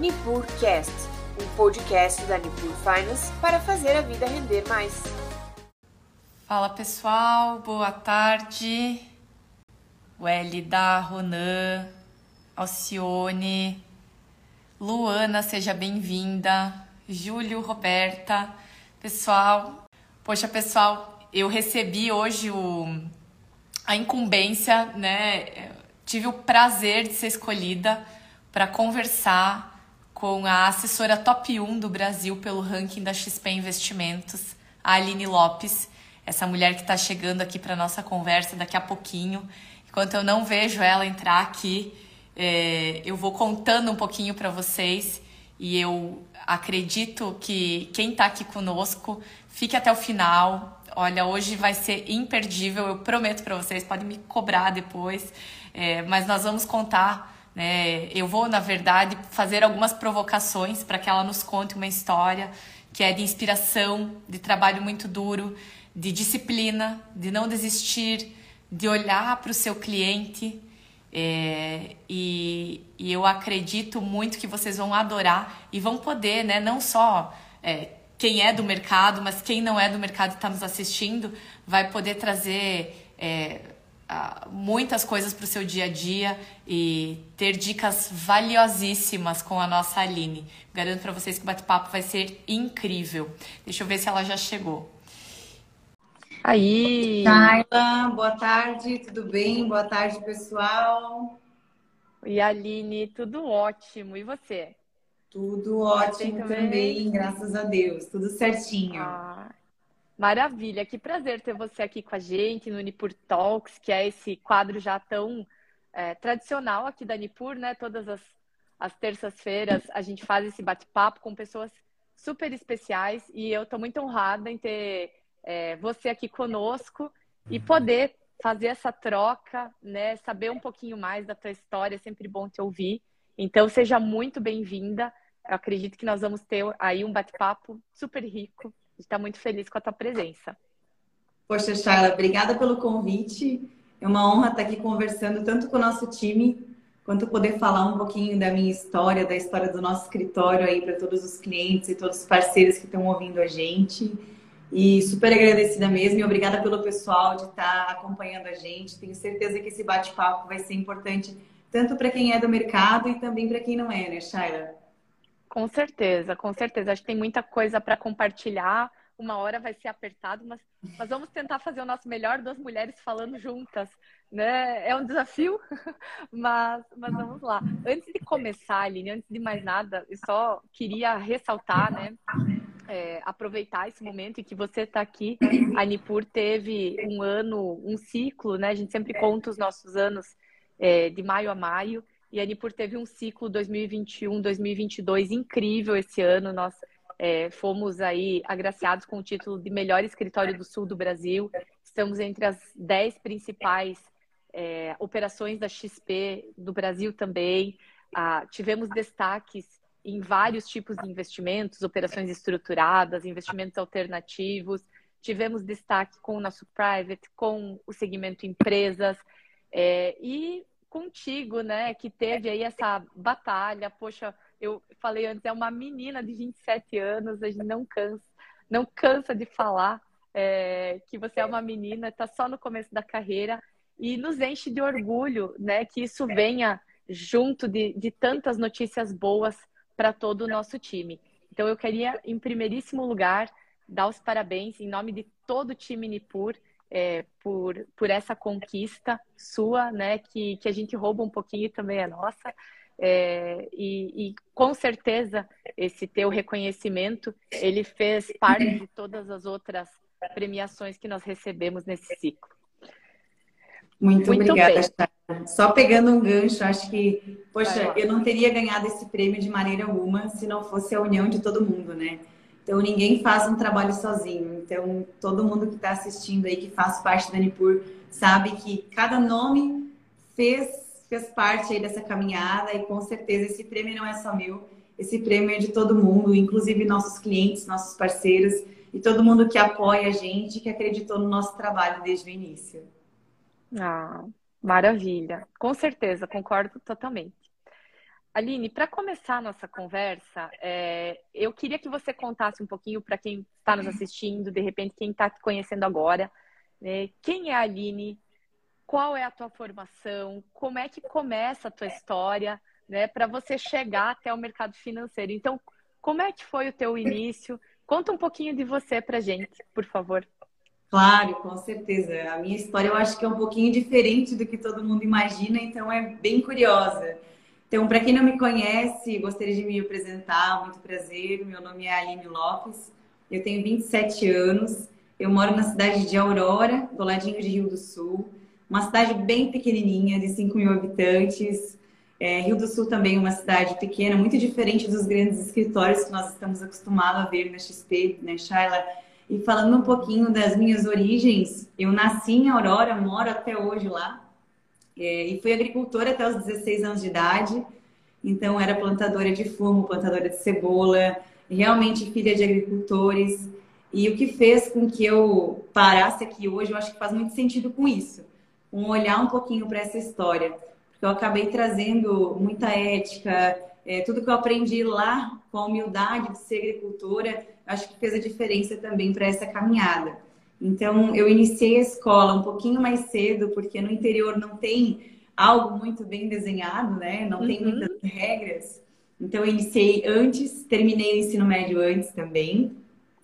NipurCast, um podcast da Nipur Finance para fazer a vida render mais. Fala pessoal, boa tarde. Welida, Ronan, Alcione, Luana, seja bem-vinda. Júlio, Roberta, pessoal. Poxa, pessoal, eu recebi hoje o, a incumbência, né? Tive o prazer de ser escolhida para conversar com a assessora top 1 do Brasil pelo ranking da XP Investimentos, a Aline Lopes, essa mulher que está chegando aqui para nossa conversa daqui a pouquinho. Enquanto eu não vejo ela entrar aqui, é, eu vou contando um pouquinho para vocês e eu acredito que quem está aqui conosco fique até o final. Olha, hoje vai ser imperdível, eu prometo para vocês, podem me cobrar depois, é, mas nós vamos contar. Né? Eu vou, na verdade, fazer algumas provocações para que ela nos conte uma história que é de inspiração, de trabalho muito duro, de disciplina, de não desistir, de olhar para o seu cliente. É, e, e, eu acredito muito que vocês vão adorar e vão poder, né? Não só é, quem é do mercado, mas quem não é do mercado e está nos assistindo, vai poder trazer é, muitas coisas para o seu dia a dia e ter dicas valiosíssimas com a nossa Aline. Garanto para vocês que o bate-papo vai ser incrível. Deixa eu ver se ela já chegou. Aí. Taila, boa tarde, tudo bem? Boa tarde, pessoal. E Aline, tudo ótimo. E você? Tudo ótimo também? também? graças a Deus. Tudo certinho. Ah, maravilha, que prazer ter você aqui com a gente no Nipur Talks, que é esse quadro já tão é, tradicional aqui da Nipur, né? Todas as, as terças-feiras a gente faz esse bate-papo com pessoas super especiais e eu estou muito honrada em ter é, você aqui conosco e poder fazer essa troca, né? Saber um pouquinho mais da tua história, é sempre bom te ouvir. Então, seja muito bem-vinda. Eu acredito que nós vamos ter aí um bate-papo super rico. Está muito feliz com a tua presença. Poxa, Charla, obrigada pelo convite. É uma honra estar aqui conversando tanto com o nosso time, quanto poder falar um pouquinho da minha história, da história do nosso escritório aí para todos os clientes e todos os parceiros que estão ouvindo a gente. E super agradecida mesmo e obrigada pelo pessoal de estar tá acompanhando a gente. Tenho certeza que esse bate-papo vai ser importante tanto para quem é do mercado e também para quem não é, né, Shaila? Com certeza, com certeza. Acho que tem muita coisa para compartilhar. Uma hora vai ser apertado, mas, mas vamos tentar fazer o nosso melhor duas mulheres falando juntas. Né? É um desafio, mas, mas vamos lá. Antes de começar, Aline, antes de mais nada, eu só queria ressaltar, né? é, aproveitar esse momento e que você está aqui. A Nipur teve um ano, um ciclo, né? A gente sempre conta os nossos anos é, de maio a maio. E a Nipur teve um ciclo 2021, 2022 incrível esse ano. Nós é, fomos aí agraciados com o título de melhor escritório do sul do Brasil. Estamos entre as dez principais é, operações da XP do Brasil também. Ah, tivemos destaques em vários tipos de investimentos, operações estruturadas, investimentos alternativos. Tivemos destaque com o nosso private, com o segmento empresas é, e contigo, né, que teve aí essa batalha. Poxa, eu falei antes, é uma menina de 27 anos, a gente não cansa, não cansa de falar é, que você é uma menina, está só no começo da carreira e nos enche de orgulho, né, que isso venha junto de, de tantas notícias boas para todo o nosso time. Então, eu queria, em primeiríssimo lugar, dar os parabéns em nome de todo o time Nipur é, por, por essa conquista sua, né? Que, que a gente rouba um pouquinho também é nossa. É, e, e, com certeza esse teu reconhecimento ele fez parte de todas as outras premiações que nós recebemos nesse ciclo. Muito, Muito obrigada. Só pegando um gancho, acho que, poxa, eu não teria ganhado esse prêmio de maneira alguma se não fosse a união de todo mundo, né? Então, ninguém faz um trabalho sozinho. Então, todo mundo que está assistindo aí, que faz parte da Nipur, sabe que cada nome fez, fez parte aí dessa caminhada e com certeza esse prêmio não é só meu, esse prêmio é de todo mundo, inclusive nossos clientes, nossos parceiros e todo mundo que apoia a gente, que acreditou no nosso trabalho desde o início. Ah, maravilha. Com certeza, concordo totalmente. Aline, para começar a nossa conversa, é, eu queria que você contasse um pouquinho para quem está nos assistindo, de repente, quem está te conhecendo agora, né, quem é a Aline, qual é a tua formação, como é que começa a tua história, né, para você chegar até o mercado financeiro. Então, como é que foi o teu início? Conta um pouquinho de você para gente, por favor. Claro, com certeza. A minha história eu acho que é um pouquinho diferente do que todo mundo imagina, então é bem curiosa. Então, para quem não me conhece, gostaria de me apresentar, muito prazer. Meu nome é Aline Lopes, eu tenho 27 anos, eu moro na cidade de Aurora, do ladinho de Rio do Sul, uma cidade bem pequenininha, de 5 mil habitantes. É, Rio do Sul também é uma cidade pequena, muito diferente dos grandes escritórios que nós estamos acostumados a ver na XP, né, Shaila? E falando um pouquinho das minhas origens, eu nasci em Aurora, moro até hoje lá, é, e fui agricultora até os 16 anos de idade. Então, era plantadora de fumo, plantadora de cebola, realmente filha de agricultores. E o que fez com que eu parasse aqui hoje, eu acho que faz muito sentido com isso. Um olhar um pouquinho para essa história. Porque eu acabei trazendo muita ética, é, tudo que eu aprendi lá com a humildade de ser agricultora, acho que fez a diferença também para essa caminhada. Então, eu iniciei a escola um pouquinho mais cedo, porque no interior não tem algo muito bem desenhado, né? Não tem uhum. muitas regras. Então, eu iniciei antes, terminei o ensino médio antes também.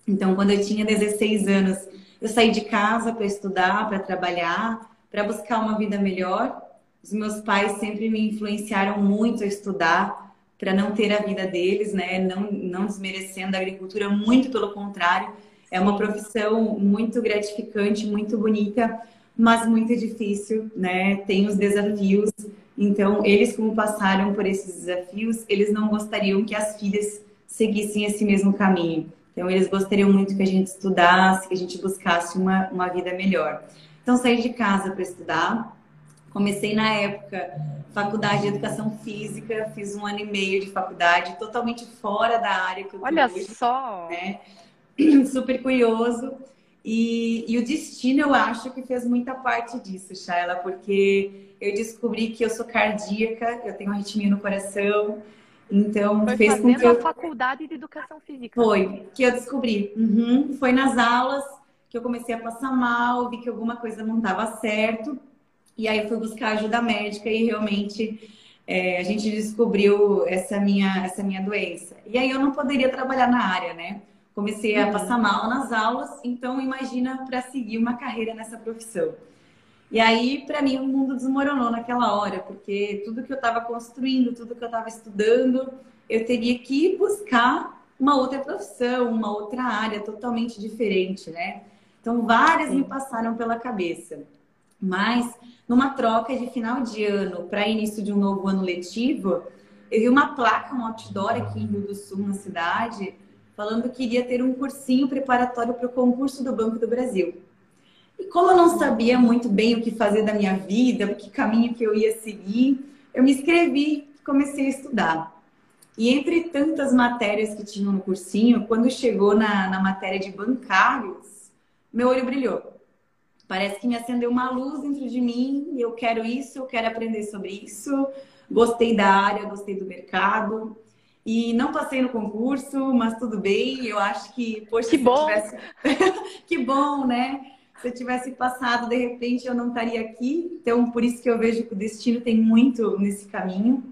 Então, quando eu tinha 16 anos, eu saí de casa para estudar, para trabalhar, para buscar uma vida melhor. Os meus pais sempre me influenciaram muito a estudar para não ter a vida deles, né? Não, não desmerecendo a agricultura, muito pelo contrário é uma profissão muito gratificante, muito bonita, mas muito difícil, né? Tem os desafios. Então, eles, como passaram por esses desafios, eles não gostariam que as filhas seguissem esse mesmo caminho. Então, eles gostariam muito que a gente estudasse, que a gente buscasse uma, uma vida melhor. Então, saí de casa para estudar. Comecei na época faculdade de educação física, fiz um ano e meio de faculdade, totalmente fora da área que eu Olha hoje, só! Né? super curioso. E, e, o destino, eu acho que fez muita parte disso, Shaila, porque eu descobri que eu sou cardíaca, eu tenho arritmia no coração. Então, foi fez com que eu... a faculdade de educação física. Foi, que eu descobri. Uhum. Foi nas aulas que eu comecei a passar mal, vi que alguma coisa não estava certo. E aí eu fui buscar ajuda médica e realmente é, a gente descobriu essa minha, essa minha doença. E aí eu não poderia trabalhar na área, né? Comecei a passar mal nas aulas, então imagina para seguir uma carreira nessa profissão. E aí, para mim, o mundo desmoronou naquela hora, porque tudo que eu estava construindo, tudo que eu estava estudando, eu teria que buscar uma outra profissão, uma outra área totalmente diferente, né? Então, várias me passaram pela cabeça. Mas, numa troca de final de ano para início de um novo ano letivo, eu vi uma placa, um outdoor aqui em Rio do Sul, na cidade, falando que iria ter um cursinho preparatório para o concurso do Banco do Brasil. E como eu não sabia muito bem o que fazer da minha vida, que caminho que eu ia seguir, eu me inscrevi e comecei a estudar. E entre tantas matérias que tinham no cursinho, quando chegou na, na matéria de bancários, meu olho brilhou. Parece que me acendeu uma luz dentro de mim. Eu quero isso, eu quero aprender sobre isso. Gostei da área, gostei do mercado. E não passei no concurso, mas tudo bem. Eu acho que, poxa, que bom. Tivesse... que bom, né? Se eu tivesse passado, de repente eu não estaria aqui. Então, por isso que eu vejo que o destino tem muito nesse caminho.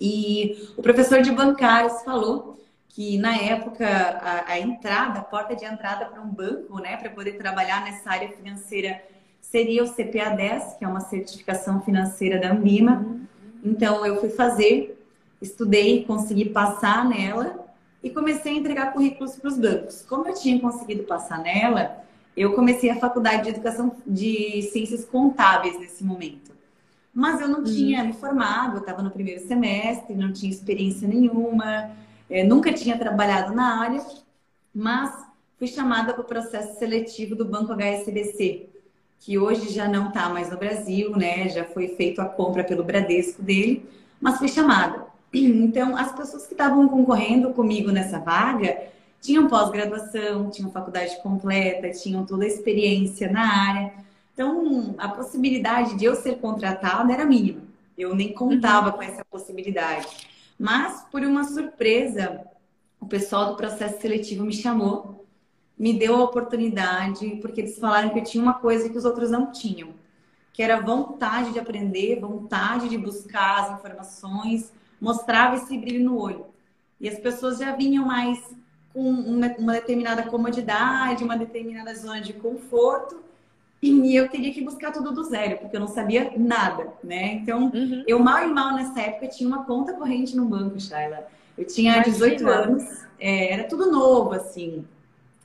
E o professor de bancários falou que na época a, a entrada, a porta de entrada para um banco, né, para poder trabalhar nessa área financeira seria o CPA 10, que é uma certificação financeira da Ambima. Uhum. Então eu fui fazer estudei, consegui passar nela e comecei a entregar currículos para os bancos. Como eu tinha conseguido passar nela, eu comecei a faculdade de educação de ciências contábeis nesse momento. Mas eu não uhum. tinha me formado, eu estava no primeiro semestre, não tinha experiência nenhuma, é, nunca tinha trabalhado na área, mas fui chamada para o processo seletivo do Banco HSBC, que hoje já não está mais no Brasil, né? Já foi feita a compra pelo Bradesco dele, mas fui chamada. Então, as pessoas que estavam concorrendo comigo nessa vaga tinham pós-graduação, tinham faculdade completa, tinham toda a experiência na área. Então, a possibilidade de eu ser contratada era mínima. Eu nem contava uhum. com essa possibilidade. Mas, por uma surpresa, o pessoal do processo seletivo me chamou, me deu a oportunidade, porque eles falaram que eu tinha uma coisa que os outros não tinham, que era vontade de aprender, vontade de buscar as informações, mostrava esse brilho no olho. E as pessoas já vinham mais com uma, determinada comodidade, uma determinada zona de conforto, e eu teria que buscar tudo do zero, porque eu não sabia nada, né? Então, uhum. eu mal e mal nessa época tinha uma conta corrente no banco, Shayla. Eu tinha Imagina. 18 anos, é, era tudo novo, assim.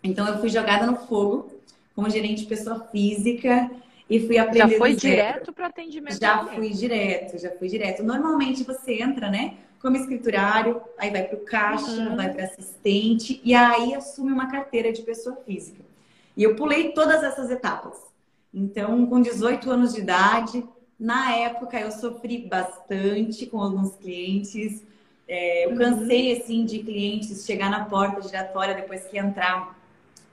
Então, eu fui jogada no fogo como gerente de pessoa física e fui aprender. Já foi direto para atendimento? Já fui direto, já fui direto. Normalmente você entra, né? Como escriturário, aí vai para o caixa, uhum. vai para assistente e aí assume uma carteira de pessoa física. E eu pulei todas essas etapas. Então, com 18 anos de idade, na época eu sofri bastante com alguns clientes. É, eu cansei assim de clientes chegar na porta giratória depois que entrar,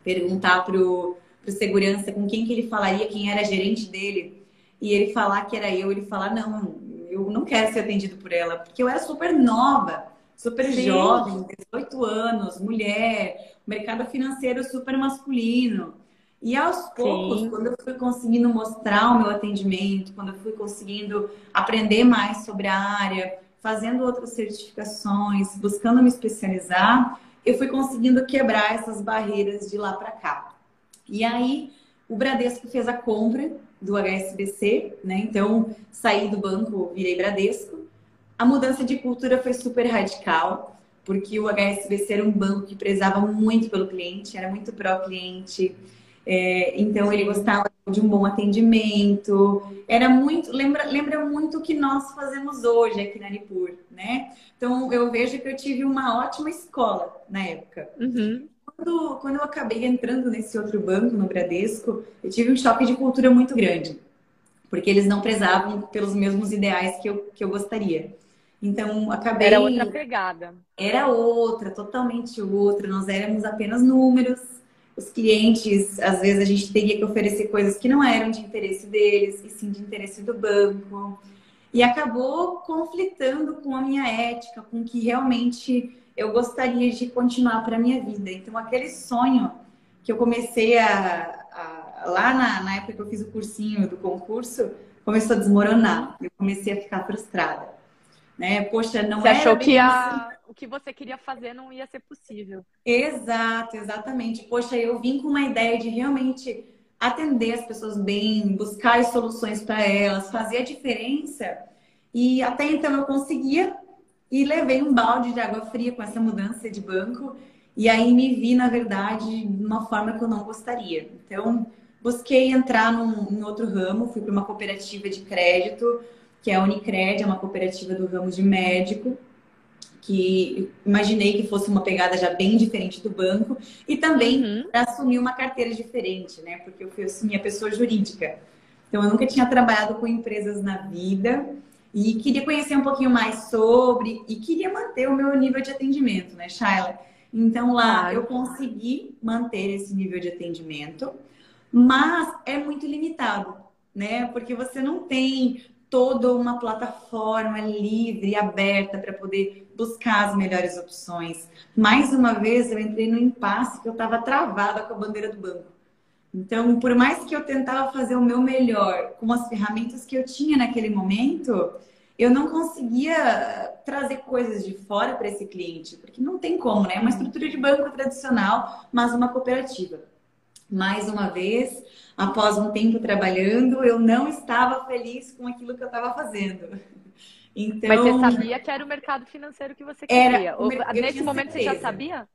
perguntar pro, pro segurança com quem que ele falaria, quem era gerente dele, e ele falar que era eu, ele falar não, eu não quero ser atendido por ela, porque eu era super nova, super Sim. jovem, 18 anos, mulher, mercado financeiro super masculino. E aos poucos, Sim. quando eu fui conseguindo mostrar o meu atendimento, quando eu fui conseguindo aprender mais sobre a área, fazendo outras certificações, buscando me especializar, eu fui conseguindo quebrar essas barreiras de lá para cá. E aí, o Bradesco fez a compra do HSBC, né? Então, saí do banco, virei Bradesco. A mudança de cultura foi super radical, porque o HSBC era um banco que prezava muito pelo cliente, era muito pró-cliente é, então ele gostava de um bom atendimento. Era muito, lembra, lembra muito o que nós fazemos hoje aqui na Nipur, né? Então eu vejo que eu tive uma ótima escola na época. Uhum. Quando, quando eu acabei entrando nesse outro banco, no Bradesco, eu tive um choque de cultura muito grande. Porque eles não prezavam pelos mesmos ideais que eu, que eu gostaria. Então, acabei. Era outra pegada. Era outra, totalmente outra. Nós éramos apenas números os clientes, às vezes a gente teria que oferecer coisas que não eram de interesse deles, e sim de interesse do banco. E acabou conflitando com a minha ética, com o que realmente eu gostaria de continuar para a minha vida. Então, aquele sonho que eu comecei a. a lá na, na época que eu fiz o cursinho do concurso, começou a desmoronar. Eu comecei a ficar frustrada. Né? Poxa, não Você achou que a, o que você queria fazer não ia ser possível. Exato, exatamente. Poxa, eu vim com uma ideia de realmente atender as pessoas bem, buscar as soluções para elas, fazer a diferença. E até então eu conseguia e levei um balde de água fria com essa mudança de banco. E aí me vi, na verdade, de uma forma que eu não gostaria. Então, busquei entrar num, em outro ramo, fui para uma cooperativa de crédito, que é a Unicred, é uma cooperativa do ramo de médico que imaginei que fosse uma pegada já bem diferente do banco e também uhum. para assumir uma carteira diferente, né? Porque eu fui assumir a pessoa jurídica. Então eu nunca tinha trabalhado com empresas na vida e queria conhecer um pouquinho mais sobre e queria manter o meu nível de atendimento, né, Shaila? Então lá eu consegui manter esse nível de atendimento, mas é muito limitado, né? Porque você não tem toda uma plataforma livre e aberta para poder buscar as melhores opções. Mais uma vez, eu entrei no impasse que eu estava travada com a bandeira do banco. Então, por mais que eu tentava fazer o meu melhor com as ferramentas que eu tinha naquele momento, eu não conseguia trazer coisas de fora para esse cliente, porque não tem como, né? É uma estrutura de banco tradicional, mas uma cooperativa. Mais uma vez, após um tempo trabalhando, eu não estava feliz com aquilo que eu estava fazendo. Então, Mas você sabia que era o mercado financeiro que você queria? Ou, nesse momento certeza. você já sabia?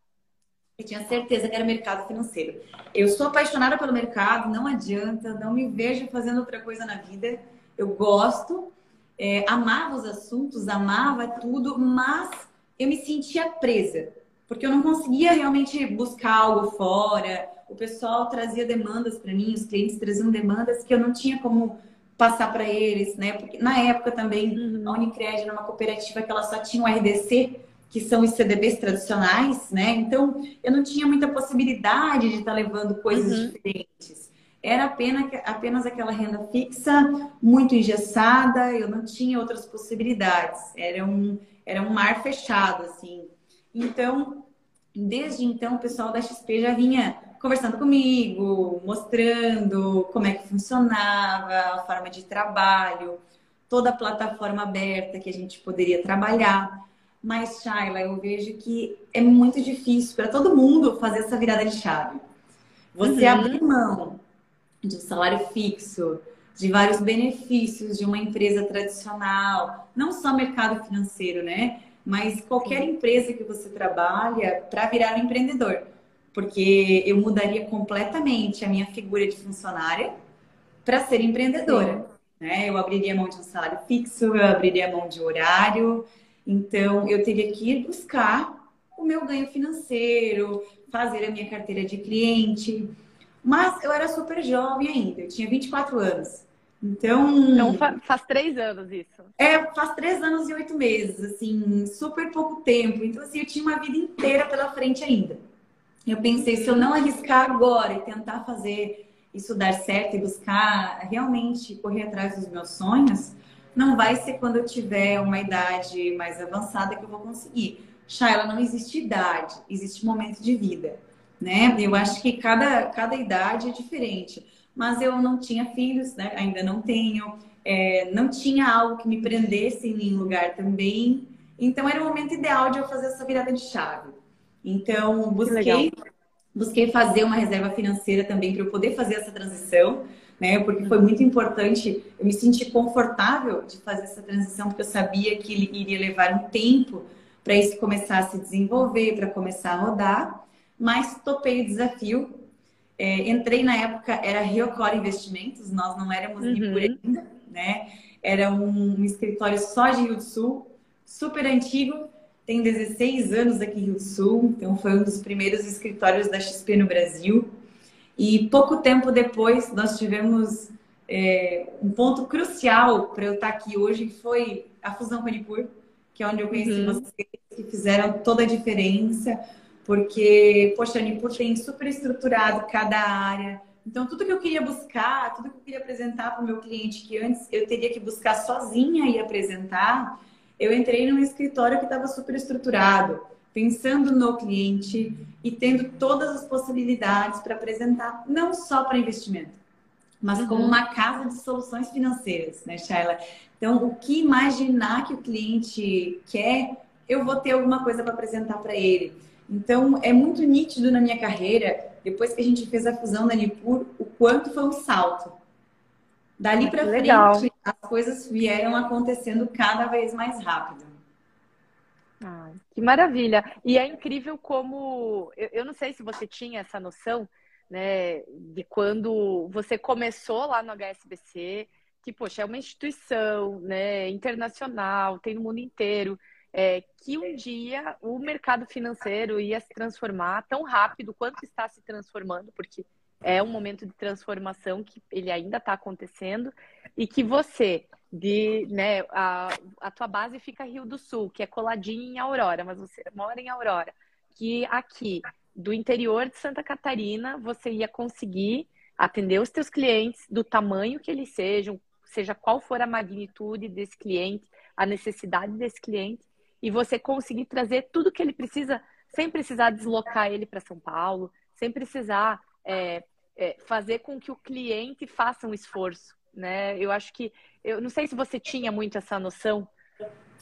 Eu tinha certeza que era o mercado financeiro. Eu sou apaixonada pelo mercado, não adianta, não me vejo fazendo outra coisa na vida. Eu gosto, é, amava os assuntos, amava tudo, mas eu me sentia presa, porque eu não conseguia realmente buscar algo fora. O pessoal trazia demandas para mim, os clientes traziam demandas que eu não tinha como passar para eles, né? Porque na época também uhum. a Unicred era uma cooperativa que ela só tinha o RDC, que são os CDBs tradicionais, né? Então eu não tinha muita possibilidade de estar tá levando coisas uhum. diferentes. Era apenas, apenas aquela renda fixa, muito engessada, eu não tinha outras possibilidades. Era um, era um mar fechado, assim. Então, desde então, o pessoal da XP já vinha conversando comigo, mostrando como é que funcionava, a forma de trabalho, toda a plataforma aberta que a gente poderia trabalhar. Mas, Shaila, eu vejo que é muito difícil para todo mundo fazer essa virada de chave. Você uhum. abrir mão de um salário fixo, de vários benefícios de uma empresa tradicional, não só mercado financeiro, né? Mas qualquer empresa que você trabalha para virar um empreendedor. Porque eu mudaria completamente a minha figura de funcionária para ser empreendedora. Né? Eu abriria mão de um salário fixo, eu abriria mão de horário. Então, eu teria que ir buscar o meu ganho financeiro, fazer a minha carteira de cliente. Mas eu era super jovem ainda, eu tinha 24 anos. Então. Então faz três anos isso. É, faz três anos e oito meses, assim, super pouco tempo. Então, assim, eu tinha uma vida inteira pela frente ainda. Eu pensei, se eu não arriscar agora e tentar fazer isso dar certo e buscar realmente correr atrás dos meus sonhos, não vai ser quando eu tiver uma idade mais avançada que eu vou conseguir. Shaila, não existe idade, existe momento de vida né? Eu acho que cada, cada idade é diferente. Mas eu não tinha filhos, né? Ainda não tenho. É, não tinha algo que me prendesse em nenhum lugar também. Então era o momento ideal de eu fazer essa virada de chave. Então busquei, busquei fazer uma reserva financeira também para eu poder fazer essa transição, né? Porque foi muito importante. Eu me senti confortável de fazer essa transição porque eu sabia que iria levar um tempo para isso começar a se desenvolver, para começar a rodar mas topei o desafio. É, entrei na época, era Riocor Investimentos, nós não éramos uhum. Ainda, né? Era um, um, escritório só de Rio do Sul, super antigo, tem 16 anos aqui em Rio do Sul, então foi um dos primeiros escritórios da XP no Brasil. E pouco tempo depois, nós tivemos é, um ponto crucial para eu estar aqui hoje, que foi a fusão com a Nipur, que é onde eu conheci uhum. vocês, que fizeram toda a diferença porque, poxa, a Nipur tem super estruturado cada área. Então, tudo que eu queria buscar, tudo que eu queria apresentar para o meu cliente, que antes eu teria que buscar sozinha e apresentar, eu entrei num escritório que estava super estruturado, pensando no cliente e tendo todas as possibilidades para apresentar, não só para investimento, mas uhum. como uma casa de soluções financeiras, né, Shaila? Então, o que imaginar que o cliente quer, eu vou ter alguma coisa para apresentar para ele. Então, é muito nítido na minha carreira, depois que a gente fez a fusão da Nipur, o quanto foi um salto. Dali para frente, as coisas vieram acontecendo cada vez mais rápido. Ah, que maravilha! E é incrível como. Eu, eu não sei se você tinha essa noção, né, de quando você começou lá no HSBC, que, poxa, é uma instituição né, internacional, tem no mundo inteiro é, que um dia o mercado financeiro ia se transformar tão rápido quanto está se transformando, porque é um momento de transformação que ele ainda está acontecendo e que você de né a, a tua base fica Rio do Sul que é coladinho em Aurora mas você mora em Aurora que aqui do interior de Santa Catarina você ia conseguir atender os teus clientes do tamanho que eles sejam seja qual for a magnitude desse cliente a necessidade desse cliente e você conseguir trazer tudo que ele precisa sem precisar deslocar ele para São Paulo, sem precisar é, é, fazer com que o cliente faça um esforço, né? Eu acho que eu não sei se você tinha muito essa noção.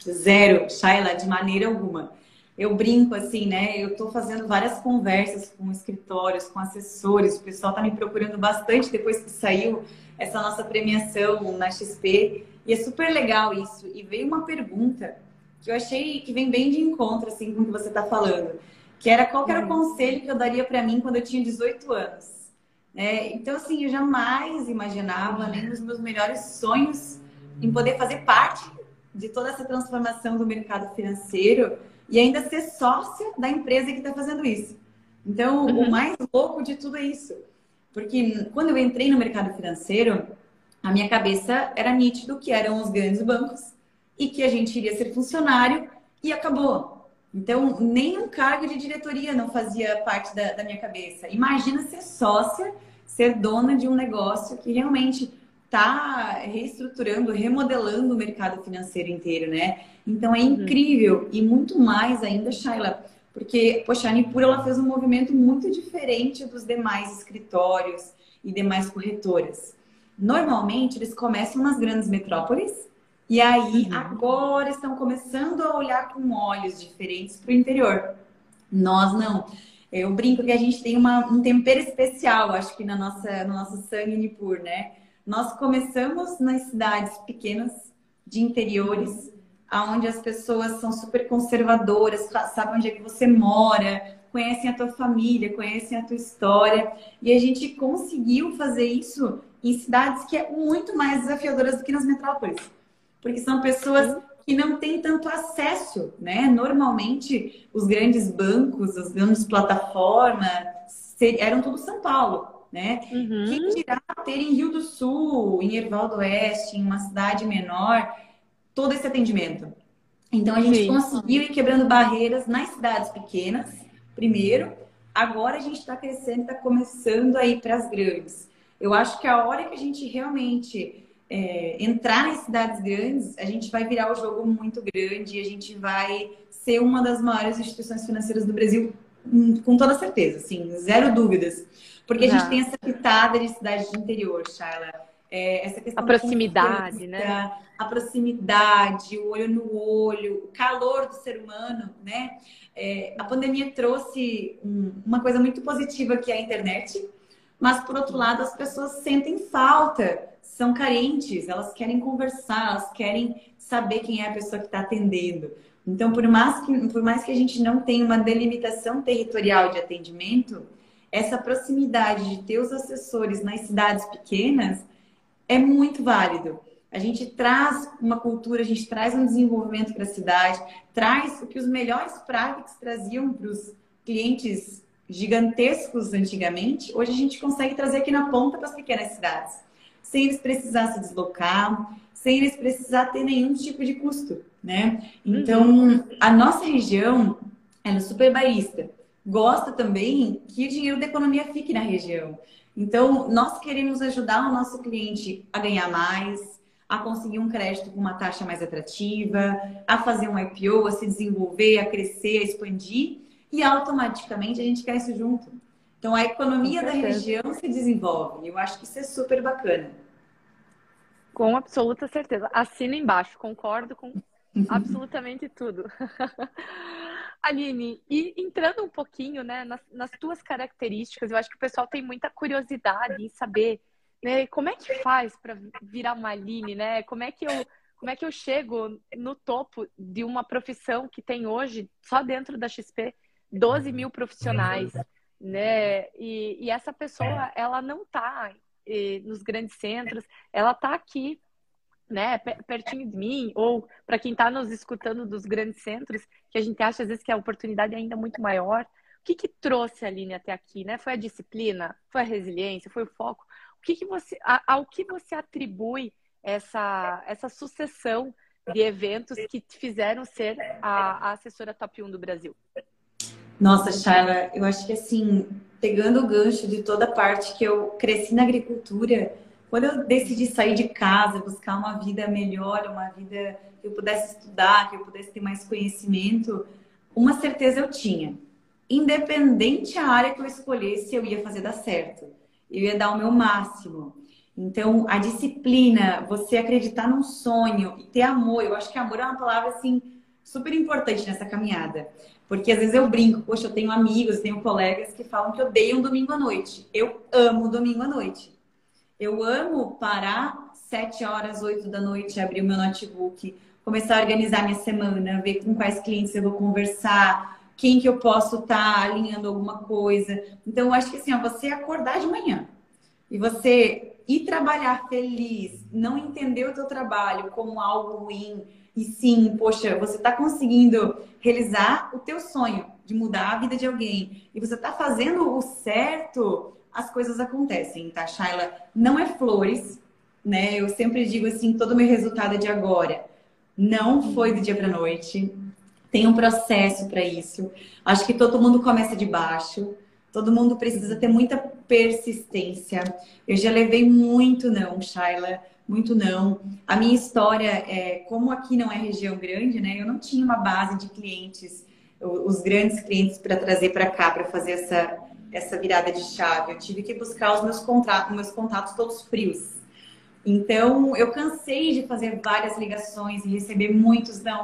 Zero, Shaila, de maneira alguma. Eu brinco assim, né? Eu estou fazendo várias conversas com escritórios, com assessores, o pessoal está me procurando bastante depois que saiu essa nossa premiação na XP. E é super legal isso. E veio uma pergunta que eu achei que vem bem de encontro assim com o que você está falando, que era qual que era o uhum. conselho que eu daria para mim quando eu tinha 18 anos. Né? Então, assim, eu jamais imaginava, nem nos meus melhores sonhos, em poder fazer parte de toda essa transformação do mercado financeiro e ainda ser sócia da empresa que está fazendo isso. Então, uhum. o mais louco de tudo é isso. Porque quando eu entrei no mercado financeiro, a minha cabeça era nítido que eram os grandes bancos e que a gente iria ser funcionário e acabou. Então, nenhum cargo de diretoria não fazia parte da, da minha cabeça. Imagina ser sócia, ser dona de um negócio que realmente está reestruturando, remodelando o mercado financeiro inteiro, né? Então é uhum. incrível e muito mais ainda, Shaila, porque, poxa, a Nipur ela fez um movimento muito diferente dos demais escritórios e demais corretoras. Normalmente eles começam nas grandes metrópoles e aí uhum. agora estão começando a olhar com olhos diferentes para o interior. Nós não. Eu brinco que a gente tem uma, um tempero especial, acho que na nossa, no nosso sangue Nipur, né? Nós começamos nas cidades pequenas, de interiores, aonde as pessoas são super conservadoras, sabem onde é que você mora, conhecem a tua família, conhecem a tua história. E a gente conseguiu fazer isso em cidades que é muito mais desafiadoras do que nas metrópoles. Porque são pessoas que não têm tanto acesso, né? Normalmente, os grandes bancos, as grandes plataformas, eram tudo São Paulo né? Uhum. Quem dirá ter em Rio do Sul, em Erval Oeste, em uma cidade menor, todo esse atendimento. Então a gente Sim. conseguiu ir quebrando barreiras nas cidades pequenas, primeiro. Agora a gente está crescendo, está começando a ir para as grandes. Eu acho que a hora que a gente realmente é, entrar nas cidades grandes, a gente vai virar o jogo muito grande e a gente vai ser uma das maiores instituições financeiras do Brasil, hum, com toda certeza, assim, zero dúvidas. Porque a gente tem essa pitada de cidade de interior, Charla. É, essa questão a proximidade, né? A proximidade, o olho no olho, o calor do ser humano, né? É, a pandemia trouxe um, uma coisa muito positiva que é a internet, mas por outro lado as pessoas sentem falta, são carentes, elas querem conversar, elas querem saber quem é a pessoa que está atendendo. Então, por mais, que, por mais que a gente não tenha uma delimitação territorial de atendimento, essa proximidade de ter os assessores nas cidades pequenas é muito válido. A gente traz uma cultura, a gente traz um desenvolvimento para a cidade, traz o que os melhores práticos traziam para os clientes gigantescos antigamente. Hoje a gente consegue trazer aqui na ponta para as pequenas cidades, sem eles precisar se deslocar, sem eles precisar ter nenhum tipo de custo, né? Então, uhum. a nossa região é super bairrista gosta também que o dinheiro da economia fique na região. Então, nós queremos ajudar o nosso cliente a ganhar mais, a conseguir um crédito com uma taxa mais atrativa, a fazer um IPO, a se desenvolver, a crescer, a expandir, e automaticamente a gente cresce junto. Então, a economia da região se desenvolve. Eu acho que isso é super bacana. Com absoluta certeza. Assina embaixo, concordo com absolutamente tudo. Aline, e entrando um pouquinho né, nas, nas, tuas características, eu acho que o pessoal tem muita curiosidade em saber né, como é que faz para virar uma Aline, né? Como é que eu como é que eu chego no topo de uma profissão que tem hoje, só dentro da XP, 12 mil profissionais, né? E, e essa pessoa, ela não está eh, nos grandes centros, ela está aqui né, pertinho de mim, ou para quem está nos escutando dos grandes centros, que a gente acha às vezes que a oportunidade é ainda muito maior. O que, que trouxe a Aline até aqui, né? Foi a disciplina, foi a resiliência, foi o foco. O que, que você, ao que você atribui essa, essa sucessão de eventos que te fizeram ser a, a assessora top 1 do Brasil? Nossa, Shayla, eu acho que assim, pegando o gancho de toda a parte que eu cresci na agricultura, quando eu decidi sair de casa, buscar uma vida melhor, uma vida que eu pudesse estudar, que eu pudesse ter mais conhecimento, uma certeza eu tinha. Independente a área que eu escolhesse, eu ia fazer dar certo. Eu ia dar o meu máximo. Então, a disciplina, você acreditar num sonho e ter amor, eu acho que amor é uma palavra assim super importante nessa caminhada. Porque às vezes eu brinco, poxa, eu tenho amigos, tenho colegas que falam que odeiam domingo à noite. Eu amo domingo à noite. Eu amo parar sete horas, oito da noite, abrir o meu notebook, começar a organizar minha semana, ver com quais clientes eu vou conversar, quem que eu posso estar tá alinhando alguma coisa. Então, eu acho que assim, ó, você acordar de manhã e você ir trabalhar feliz, não entender o teu trabalho como algo ruim, e sim, poxa, você está conseguindo realizar o teu sonho de mudar a vida de alguém e você está fazendo o certo, as coisas acontecem, tá, Shaila? Não é flores, né? Eu sempre digo assim, todo o meu resultado é de agora. Não foi do dia para noite. Tem um processo para isso. Acho que todo mundo começa de baixo. Todo mundo precisa ter muita persistência. Eu já levei muito não, Shaila, muito não. A minha história é, como aqui não é região grande, né? Eu não tinha uma base de clientes, os grandes clientes para trazer para cá para fazer essa essa virada de chave. Eu tive que buscar os meus contatos, meus contatos todos frios. Então, eu cansei de fazer várias ligações e receber muitos não,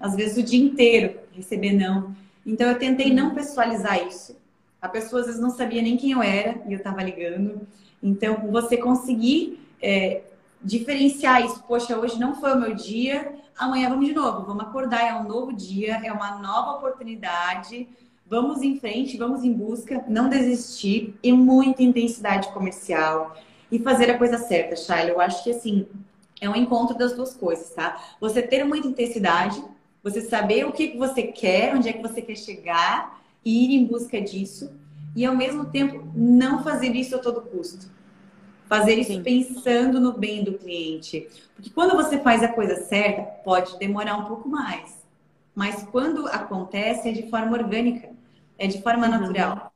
às vezes o dia inteiro receber não. Então, eu tentei não pessoalizar isso. A pessoa às vezes não sabia nem quem eu era e eu estava ligando. Então, você conseguir é, diferenciar isso, poxa, hoje não foi o meu dia, amanhã vamos de novo, vamos acordar, é um novo dia, é uma nova oportunidade, vamos em frente, vamos em busca, não desistir e muita intensidade comercial e fazer a coisa certa, Shaila. Eu acho que assim, é um encontro das duas coisas, tá? Você ter muita intensidade, você saber o que você quer, onde é que você quer chegar e ir em busca disso, e ao mesmo tempo não fazer isso a todo custo. Fazer isso Sim. pensando no bem do cliente. Porque quando você faz a coisa certa, pode demorar um pouco mais. Mas quando acontece, é de forma orgânica, é de forma uhum. natural.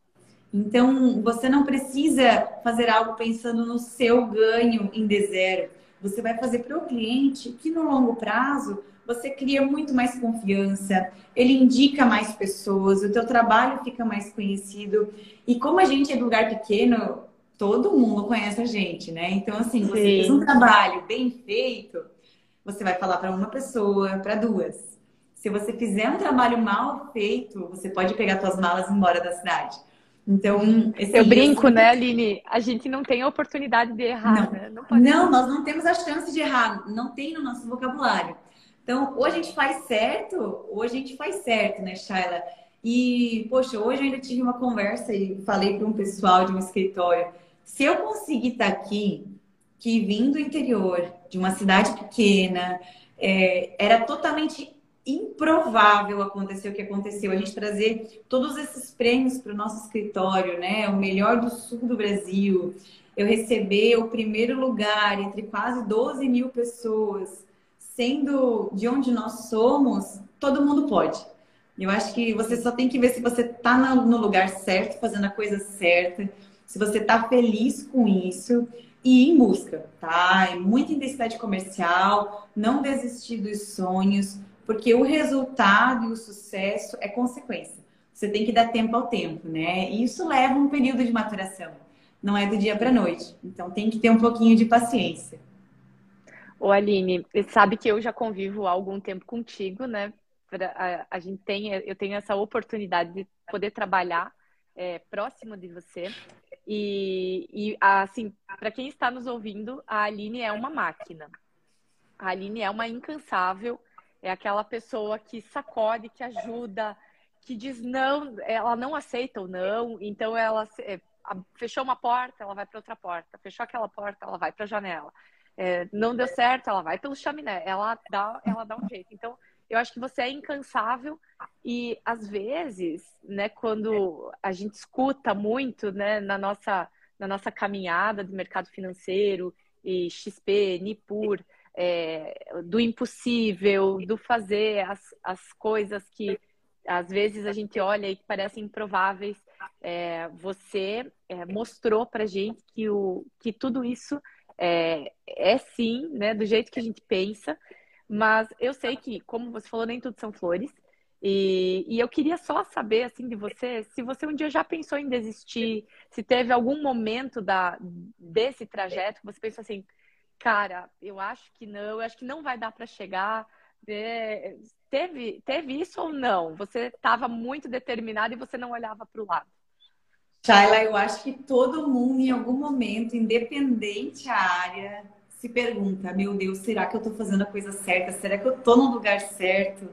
Então, você não precisa fazer algo pensando no seu ganho em D zero. Você vai fazer para o cliente que no longo prazo você cria muito mais confiança, ele indica mais pessoas, o teu trabalho fica mais conhecido. E como a gente é de lugar pequeno, todo mundo conhece a gente, né? Então, assim, você Sim. fez um trabalho bem feito, você vai falar para uma pessoa, para duas. Se você fizer um trabalho mal feito, você pode pegar suas malas e ir embora da cidade. Então, eu brinco, né, Aline? A gente não tem a oportunidade de errar, não. né? Não, não, nós não temos a chance de errar, não tem no nosso vocabulário. Então, ou a gente faz certo, ou a gente faz certo, né, Shaila? E, poxa, hoje eu ainda tive uma conversa e falei para um pessoal de um escritório: se eu conseguir estar tá aqui, que vim do interior, de uma cidade pequena, é, era totalmente improvável acontecer o que aconteceu. A gente trazer todos esses prêmios para o nosso escritório, né? O melhor do sul do Brasil. Eu receber o primeiro lugar entre quase 12 mil pessoas, sendo de onde nós somos, todo mundo pode. Eu acho que você só tem que ver se você está no lugar certo, fazendo a coisa certa, se você está feliz com isso e ir em busca, tá? É muita intensidade comercial, não desistir dos sonhos, porque o resultado e o sucesso é consequência. Você tem que dar tempo ao tempo, né? E isso leva um período de maturação. Não é do dia para noite. Então tem que ter um pouquinho de paciência. Ô Aline, sabe que eu já convivo há algum tempo contigo, né? A, a gente tem, eu tenho essa oportunidade de poder trabalhar é, próximo de você. E, e assim, para quem está nos ouvindo, a Aline é uma máquina. A Aline é uma incansável é aquela pessoa que sacode, que ajuda, que diz não, ela não aceita o não, então ela é, fechou uma porta, ela vai para outra porta, fechou aquela porta, ela vai para a janela. É, não deu certo, ela vai pelo chaminé, ela dá, ela dá um jeito. Então, eu acho que você é incansável e às vezes, né, quando a gente escuta muito, né, na nossa na nossa caminhada de mercado financeiro e XP, Nipur, é, do impossível, do fazer as, as coisas que às vezes a gente olha e que parecem improváveis. É, você é, mostrou para gente que, o, que tudo isso é, é sim, né, do jeito que a gente pensa, mas eu sei que, como você falou, nem tudo são flores. E, e, eu queria só saber, assim, de você, se você um dia já pensou em desistir, se teve algum momento da, desse trajeto que você pensou assim, cara, eu acho que não, eu acho que não vai dar para chegar. É, teve, teve isso ou não? Você estava muito determinado e você não olhava para o lado? Shaila, eu acho que todo mundo, em algum momento, independente a área, se pergunta: meu Deus, será que eu estou fazendo a coisa certa? Será que eu estou no lugar certo?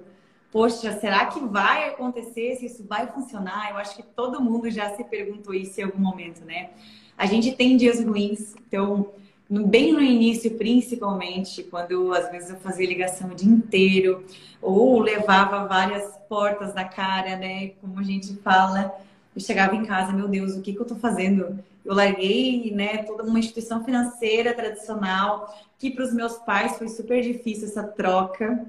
Poxa, será que vai acontecer? Se isso vai funcionar? Eu acho que todo mundo já se perguntou isso em algum momento, né? A gente tem dias ruins, então bem no início, principalmente, quando às vezes eu fazia ligação o dia inteiro, ou levava várias portas na cara, né? Como a gente fala, eu chegava em casa, meu Deus, o que, que eu tô fazendo? Eu larguei, né, toda uma instituição financeira tradicional, que para os meus pais foi super difícil essa troca.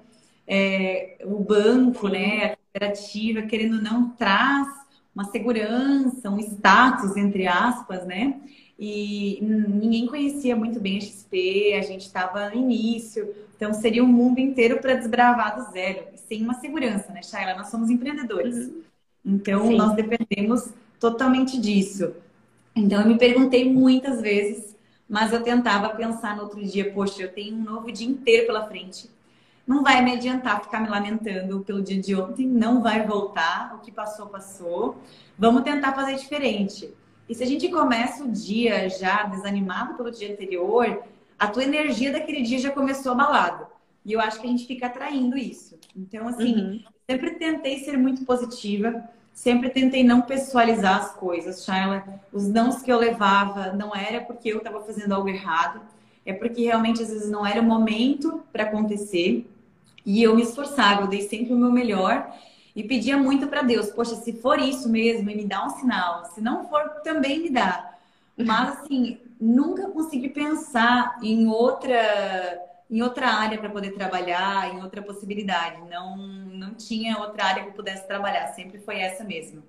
É, o banco, né, a cooperativa, querendo não, traz uma segurança, um status, entre aspas, né? E ninguém conhecia muito bem a XP, a gente estava no início, então seria um mundo inteiro para desbravar do zero, sem uma segurança, né, Shayla? Nós somos empreendedores, uhum. Então Sim. nós dependemos totalmente disso. Então eu me perguntei muitas vezes, mas eu tentava pensar no outro dia, poxa, eu tenho um novo dia inteiro pela frente. Não vai me adiantar ficar me lamentando pelo dia de ontem, não vai voltar, o que passou, passou. Vamos tentar fazer diferente. E se a gente começa o dia já desanimado pelo dia anterior, a tua energia daquele dia já começou abalada. E eu acho que a gente fica atraindo isso. Então, assim, uhum. sempre tentei ser muito positiva, sempre tentei não pessoalizar as coisas, Shaila. Os nãos que eu levava não era porque eu estava fazendo algo errado, é porque realmente às vezes não era o momento para acontecer. E eu me esforçava, eu dei sempre o meu melhor e pedia muito para Deus, poxa, se for isso mesmo, me dá um sinal. Se não for, também me dá. Mas assim, nunca consegui pensar em outra em outra área para poder trabalhar, em outra possibilidade. Não não tinha outra área que eu pudesse trabalhar, sempre foi essa mesmo.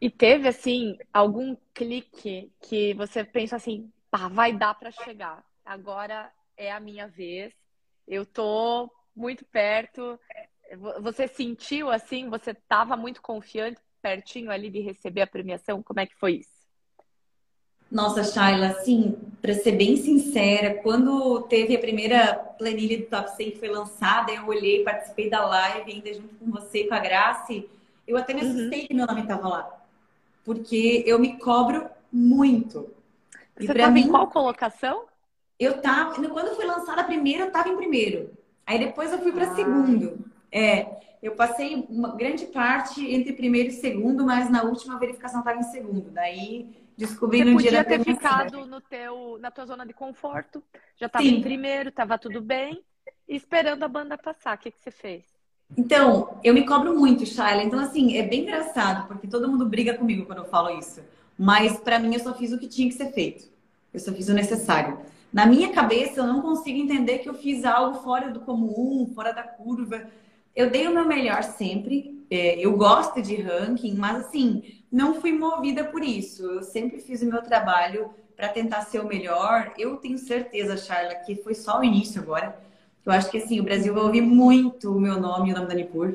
E teve assim algum clique que você pensa assim, pá, vai dar para chegar. Agora é a minha vez. Eu tô muito perto. Você sentiu assim? Você estava muito confiante, pertinho ali de receber a premiação? Como é que foi isso? Nossa, Shaila, assim, para ser bem sincera, quando teve a primeira planilha do Top 100 que foi lançada, eu olhei, participei da live ainda junto com você, com a Grace, eu até me uhum. assustei uhum. que meu nome estava lá. Porque eu me cobro muito. Você estava mim, em qual colocação? Eu tava, quando foi lançada a primeira, eu estava em primeiro. Aí depois eu fui para ah. segundo. É, eu passei uma grande parte entre primeiro e segundo, mas na última verificação estava em segundo. Daí descobri Você no dia da ter ficado no teu, na tua zona de conforto, já estava em primeiro, estava tudo bem, e esperando a banda passar. O que, que você fez? Então, eu me cobro muito, Shayla. Então, assim, é bem engraçado, porque todo mundo briga comigo quando eu falo isso. Mas, para mim, eu só fiz o que tinha que ser feito. Eu só fiz o necessário. Na minha cabeça, eu não consigo entender que eu fiz algo fora do comum, fora da curva. Eu dei o meu melhor sempre. É, eu gosto de ranking, mas assim, não fui movida por isso. Eu sempre fiz o meu trabalho para tentar ser o melhor. Eu tenho certeza, Charla, que foi só o início agora. Eu acho que assim, o Brasil vai ouvir muito o meu nome e o nome da Nipur.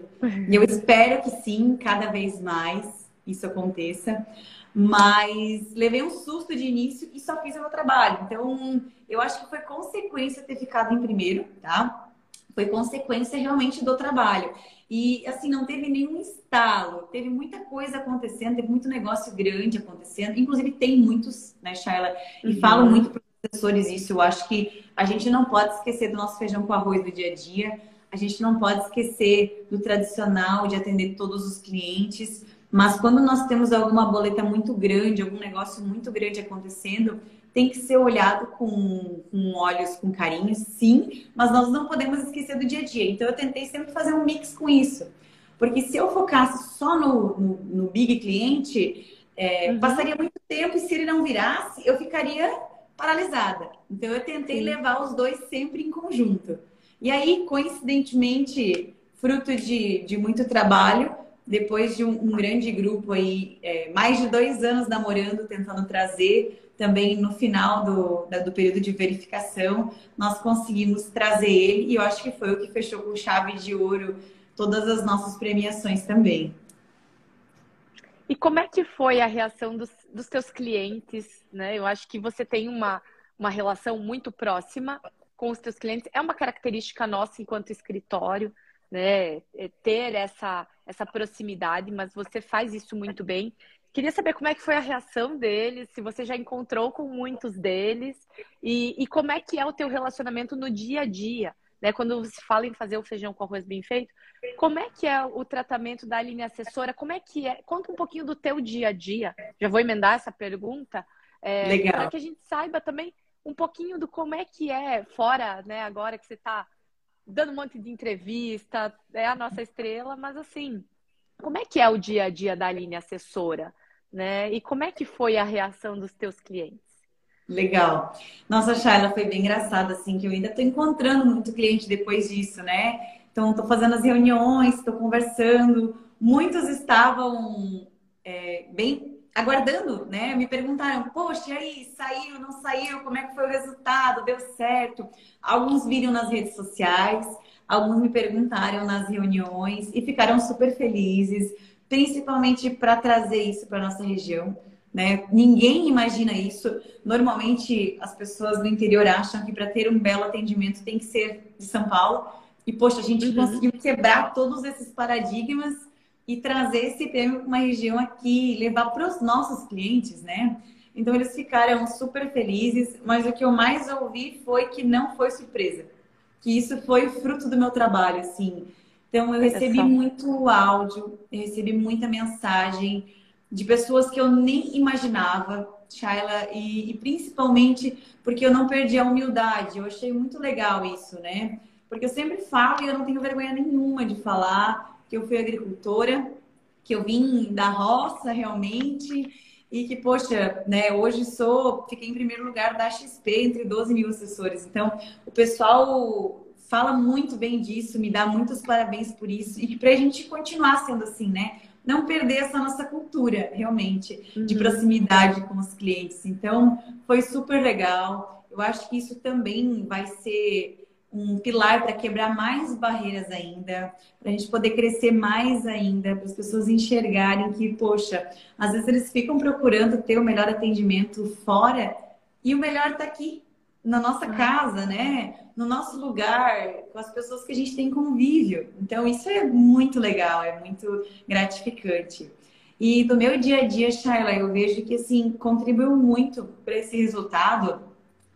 E eu espero que sim, cada vez mais isso aconteça. Mas levei um susto de início e só fiz o meu trabalho. Então, eu acho que foi consequência ter ficado em primeiro, tá? Foi consequência realmente do trabalho. E assim, não teve nenhum estalo, teve muita coisa acontecendo, teve muito negócio grande acontecendo. Inclusive, tem muitos, né, Shaila? E uhum. falo muito para os professores isso. Eu acho que a gente não pode esquecer do nosso feijão com arroz do dia a dia. A gente não pode esquecer do tradicional, de atender todos os clientes. Mas quando nós temos alguma boleta muito grande, algum negócio muito grande acontecendo, tem que ser olhado com, com olhos, com carinho, sim, mas nós não podemos esquecer do dia a dia. Então eu tentei sempre fazer um mix com isso. Porque se eu focasse só no, no, no big cliente, é, uhum. passaria muito tempo e se ele não virasse, eu ficaria paralisada. Então eu tentei sim. levar os dois sempre em conjunto. E aí, coincidentemente, fruto de, de muito trabalho, depois de um, um grande grupo aí, é, mais de dois anos namorando, tentando trazer, também no final do, do período de verificação, nós conseguimos trazer ele e eu acho que foi o que fechou com chave de ouro todas as nossas premiações também. E como é que foi a reação dos, dos teus clientes? Né? Eu acho que você tem uma, uma relação muito próxima com os teus clientes. É uma característica nossa enquanto escritório né, é ter essa, essa proximidade, mas você faz isso muito bem. Queria saber como é que foi a reação deles, se você já encontrou com muitos deles e, e como é que é o teu relacionamento no dia a dia, né? Quando se fala em fazer o feijão com arroz bem feito, como é que é o tratamento da linha assessora? Como é que é? Conta um pouquinho do teu dia a dia. Já vou emendar essa pergunta é, para que a gente saiba também um pouquinho do como é que é fora, né? Agora que você está dando um monte de entrevista, é a nossa estrela, mas assim, como é que é o dia a dia da Aline assessora, né? E como é que foi a reação dos teus clientes? Legal. Nossa, Shayla, foi bem engraçado, assim, que eu ainda estou encontrando muito cliente depois disso, né? Então, estou fazendo as reuniões, estou conversando. Muitos estavam é, bem aguardando, né? Me perguntaram, poxa, e aí, saiu, não saiu? Como é que foi o resultado? Deu certo? Alguns viram nas redes sociais, alguns me perguntaram nas reuniões e ficaram super felizes, principalmente para trazer isso para nossa região. Né? Ninguém imagina isso. Normalmente as pessoas do interior acham que para ter um belo atendimento tem que ser de São Paulo. E poxa, a gente uhum. conseguiu quebrar todos esses paradigmas e trazer esse prêmio para uma região aqui, levar para os nossos clientes, né? Então eles ficaram super felizes, mas o que eu mais ouvi foi que não foi surpresa, que isso foi fruto do meu trabalho, assim. Então eu recebi muito áudio, eu recebi muita mensagem de pessoas que eu nem imaginava, Shaila, e, e, principalmente porque eu não perdi a humildade. Eu achei muito legal isso, né? Porque eu sempre falo e eu não tenho vergonha nenhuma de falar que eu fui agricultora, que eu vim da roça realmente e que, poxa, né, hoje sou, fiquei em primeiro lugar da XP entre 12 mil assessores. Então, o pessoal fala muito bem disso, me dá muitos parabéns por isso e que para a gente continuar sendo assim, né? não perder essa nossa cultura, realmente, uhum. de proximidade com os clientes. Então, foi super legal. Eu acho que isso também vai ser um pilar para quebrar mais barreiras ainda, para a gente poder crescer mais ainda, para as pessoas enxergarem que, poxa, às vezes eles ficam procurando ter o melhor atendimento fora e o melhor está aqui, na nossa casa, né? No nosso lugar, com as pessoas que a gente tem convívio. Então, isso é muito legal, é muito gratificante. E do meu dia a dia, Shaila, eu vejo que, assim, contribuiu muito para esse resultado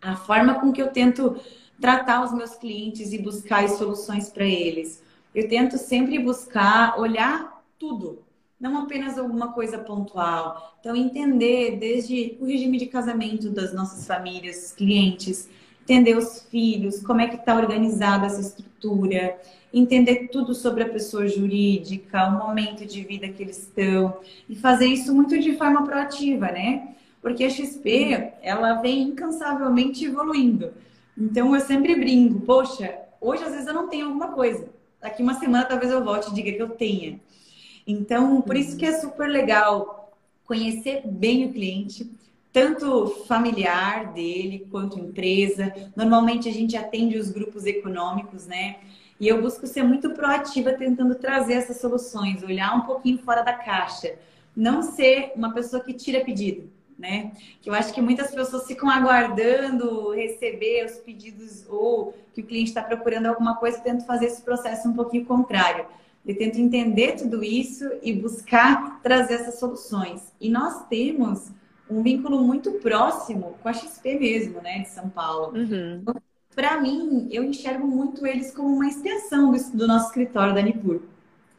a forma com que eu tento tratar os meus clientes e buscar soluções para eles. Eu tento sempre buscar olhar tudo, não apenas alguma coisa pontual. Então, entender desde o regime de casamento das nossas famílias, clientes, entender os filhos, como é que está organizada essa estrutura, entender tudo sobre a pessoa jurídica, o momento de vida que eles estão, e fazer isso muito de forma proativa, né? Porque a XP, ela vem incansavelmente evoluindo. Então, eu sempre brinco, poxa, hoje às vezes eu não tenho alguma coisa. Daqui uma semana talvez eu volte e diga que eu tenha. Então, por isso que é super legal conhecer bem o cliente, tanto familiar dele quanto empresa. Normalmente a gente atende os grupos econômicos, né? E eu busco ser muito proativa tentando trazer essas soluções, olhar um pouquinho fora da caixa, não ser uma pessoa que tira pedido, né? Que eu acho que muitas pessoas ficam aguardando receber os pedidos ou que o cliente está procurando alguma coisa, eu tento fazer esse processo um pouquinho contrário. Eu tento entender tudo isso e buscar trazer essas soluções. E nós temos um vínculo muito próximo com a XP mesmo, né, de São Paulo. Uhum. Então, Para mim, eu enxergo muito eles como uma extensão do, do nosso escritório da Nipur.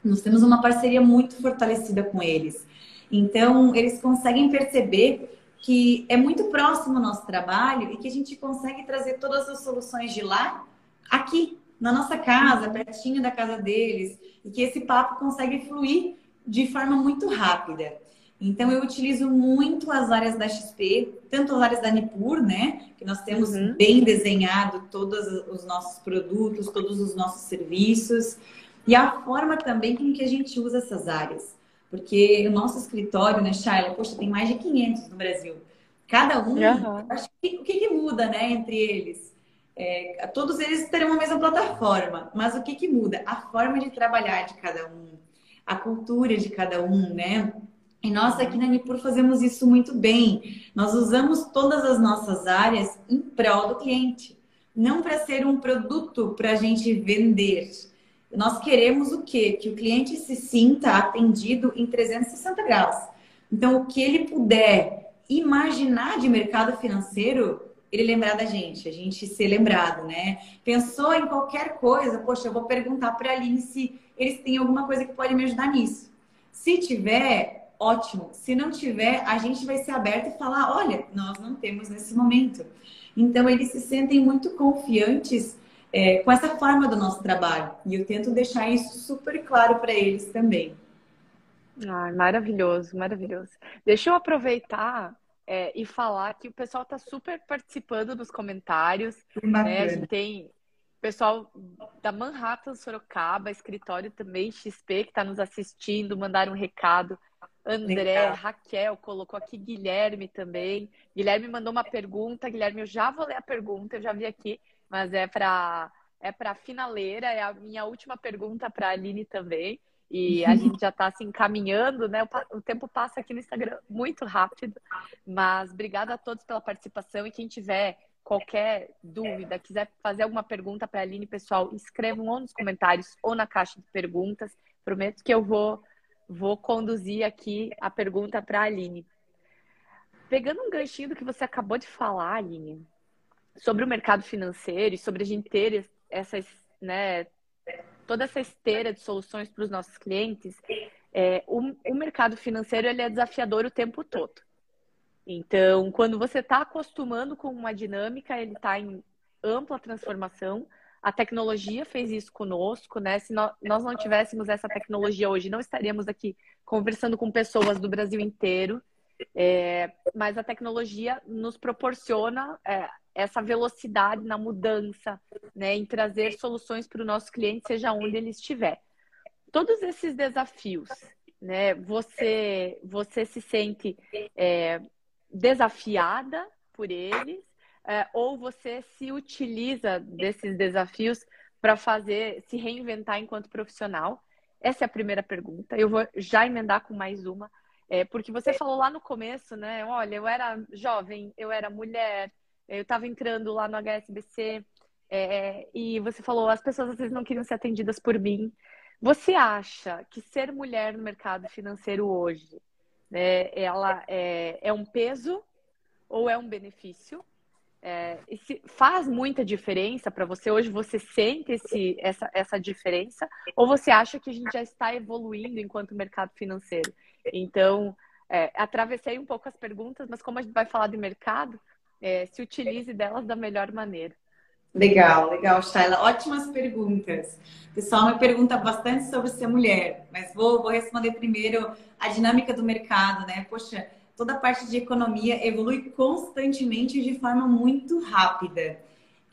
Nós temos uma parceria muito fortalecida com eles. Então, eles conseguem perceber que é muito próximo o nosso trabalho e que a gente consegue trazer todas as soluções de lá aqui na nossa casa, pertinho da casa deles, e que esse papo consegue fluir de forma muito rápida. Então, eu utilizo muito as áreas da XP, tanto as áreas da Nipur, né? Que nós temos uhum. bem desenhado todos os nossos produtos, todos os nossos serviços, e a forma também com que a gente usa essas áreas. Porque o nosso escritório, né, Shaila, poxa, tem mais de 500 no Brasil. Cada um, uhum. acho que, o que, que muda, né, entre eles? É, todos eles terão a mesma plataforma, mas o que, que muda? A forma de trabalhar de cada um, a cultura de cada um, né? E nós aqui na Nipur fazemos isso muito bem. Nós usamos todas as nossas áreas em prol do cliente, não para ser um produto para a gente vender. Nós queremos o quê? Que o cliente se sinta atendido em 360 graus. Então, o que ele puder imaginar de mercado financeiro, ele lembrar da gente, a gente ser lembrado, né? Pensou em qualquer coisa, poxa, eu vou perguntar para a Aline se eles têm alguma coisa que pode me ajudar nisso. Se tiver, ótimo. Se não tiver, a gente vai ser aberto e falar: olha, nós não temos nesse momento. Então, eles se sentem muito confiantes é, com essa forma do nosso trabalho. E eu tento deixar isso super claro para eles também. Ah, maravilhoso, maravilhoso. Deixa eu aproveitar é, e falar que o pessoal está super participando dos comentários. Né? A gente tem pessoal da Manhattan, Sorocaba, escritório também XP, que está nos assistindo, mandaram um recado. André, Legal. Raquel colocou aqui, Guilherme também. Guilherme mandou uma pergunta. Guilherme, eu já vou ler a pergunta, eu já vi aqui, mas é para é para finaleira, é a minha última pergunta para a Aline também. E a gente já está se assim, encaminhando, né? O, tempo passa aqui no Instagram muito rápido. Mas obrigada a todos pela participação e quem tiver qualquer dúvida, quiser fazer alguma pergunta para a Aline, pessoal, escrevam ou nos comentários ou na caixa de perguntas. Prometo que eu vou vou conduzir aqui a pergunta para a Aline. Pegando um ganchinho do que você acabou de falar, Aline, sobre o mercado financeiro e sobre a gente ter essas, né, toda essa esteira de soluções para os nossos clientes, é, o, o, mercado financeiro ele é desafiador o tempo todo. Então, quando você está acostumando com uma dinâmica, ele está em ampla transformação. A tecnologia fez isso conosco, né? Se nós não tivéssemos essa tecnologia hoje, não estaríamos aqui conversando com pessoas do Brasil inteiro. É, mas a tecnologia nos proporciona é, essa velocidade na mudança, né, em trazer soluções para o nosso cliente, seja onde ele estiver. Todos esses desafios, né, você, você se sente é, desafiada por eles, é, ou você se utiliza desses desafios para fazer, se reinventar enquanto profissional? Essa é a primeira pergunta. Eu vou já emendar com mais uma, é, porque você falou lá no começo, né? Olha, eu era jovem, eu era mulher, eu estava entrando lá no HSBC é, e você falou, as pessoas às vezes não queriam ser atendidas por mim. Você acha que ser mulher no mercado financeiro hoje, né, ela é, é um peso ou é um benefício? É, faz muita diferença para você hoje? Você sente esse, essa, essa diferença? Ou você acha que a gente já está evoluindo enquanto mercado financeiro? Então, é, atravessei um pouco as perguntas, mas como a gente vai falar de mercado, é, se utilize delas da melhor maneira. Legal, legal, Shayla. Ótimas perguntas. O pessoal me pergunta bastante sobre ser mulher, mas vou, vou responder primeiro a dinâmica do mercado, né? Poxa, toda a parte de economia evolui constantemente de forma muito rápida.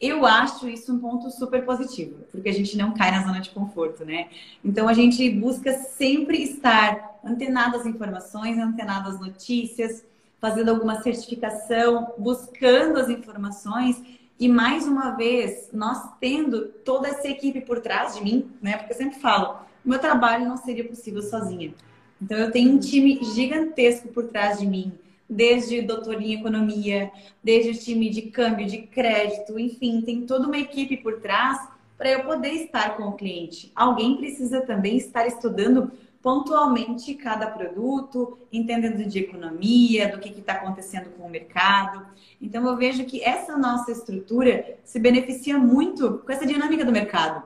Eu acho isso um ponto super positivo, porque a gente não cai na zona de conforto, né? Então a gente busca sempre estar antenado às informações, antenado às notícias, fazendo alguma certificação, buscando as informações e mais uma vez, nós tendo toda essa equipe por trás de mim, né? Porque eu sempre falo, meu trabalho não seria possível sozinha. Então eu tenho um time gigantesco por trás de mim, desde doutor em economia, desde o time de câmbio, de crédito, enfim, tem toda uma equipe por trás para eu poder estar com o cliente. Alguém precisa também estar estudando pontualmente cada produto, entendendo de economia, do que está acontecendo com o mercado. Então, eu vejo que essa nossa estrutura se beneficia muito com essa dinâmica do mercado.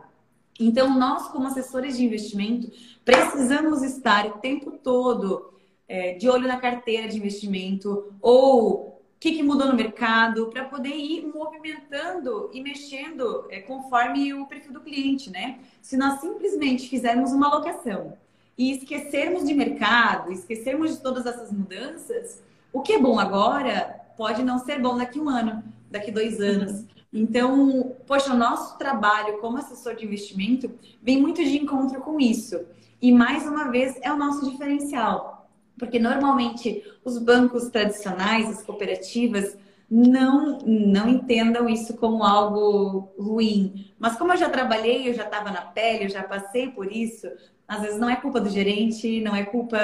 Então, nós, como assessores de investimento, precisamos estar o tempo todo é, de olho na carteira de investimento ou o que, que mudou no mercado para poder ir movimentando e mexendo é, conforme o perfil do cliente, né? Se nós simplesmente fizermos uma alocação e esquecermos de mercado, esquecermos de todas essas mudanças, o que é bom agora pode não ser bom daqui um ano, daqui dois anos. Então, poxa, o nosso trabalho como assessor de investimento vem muito de encontro com isso. E mais uma vez é o nosso diferencial. Porque normalmente os bancos tradicionais, as cooperativas, não, não entendam isso como algo ruim. Mas como eu já trabalhei, eu já estava na pele, eu já passei por isso, às vezes não é culpa do gerente, não é culpa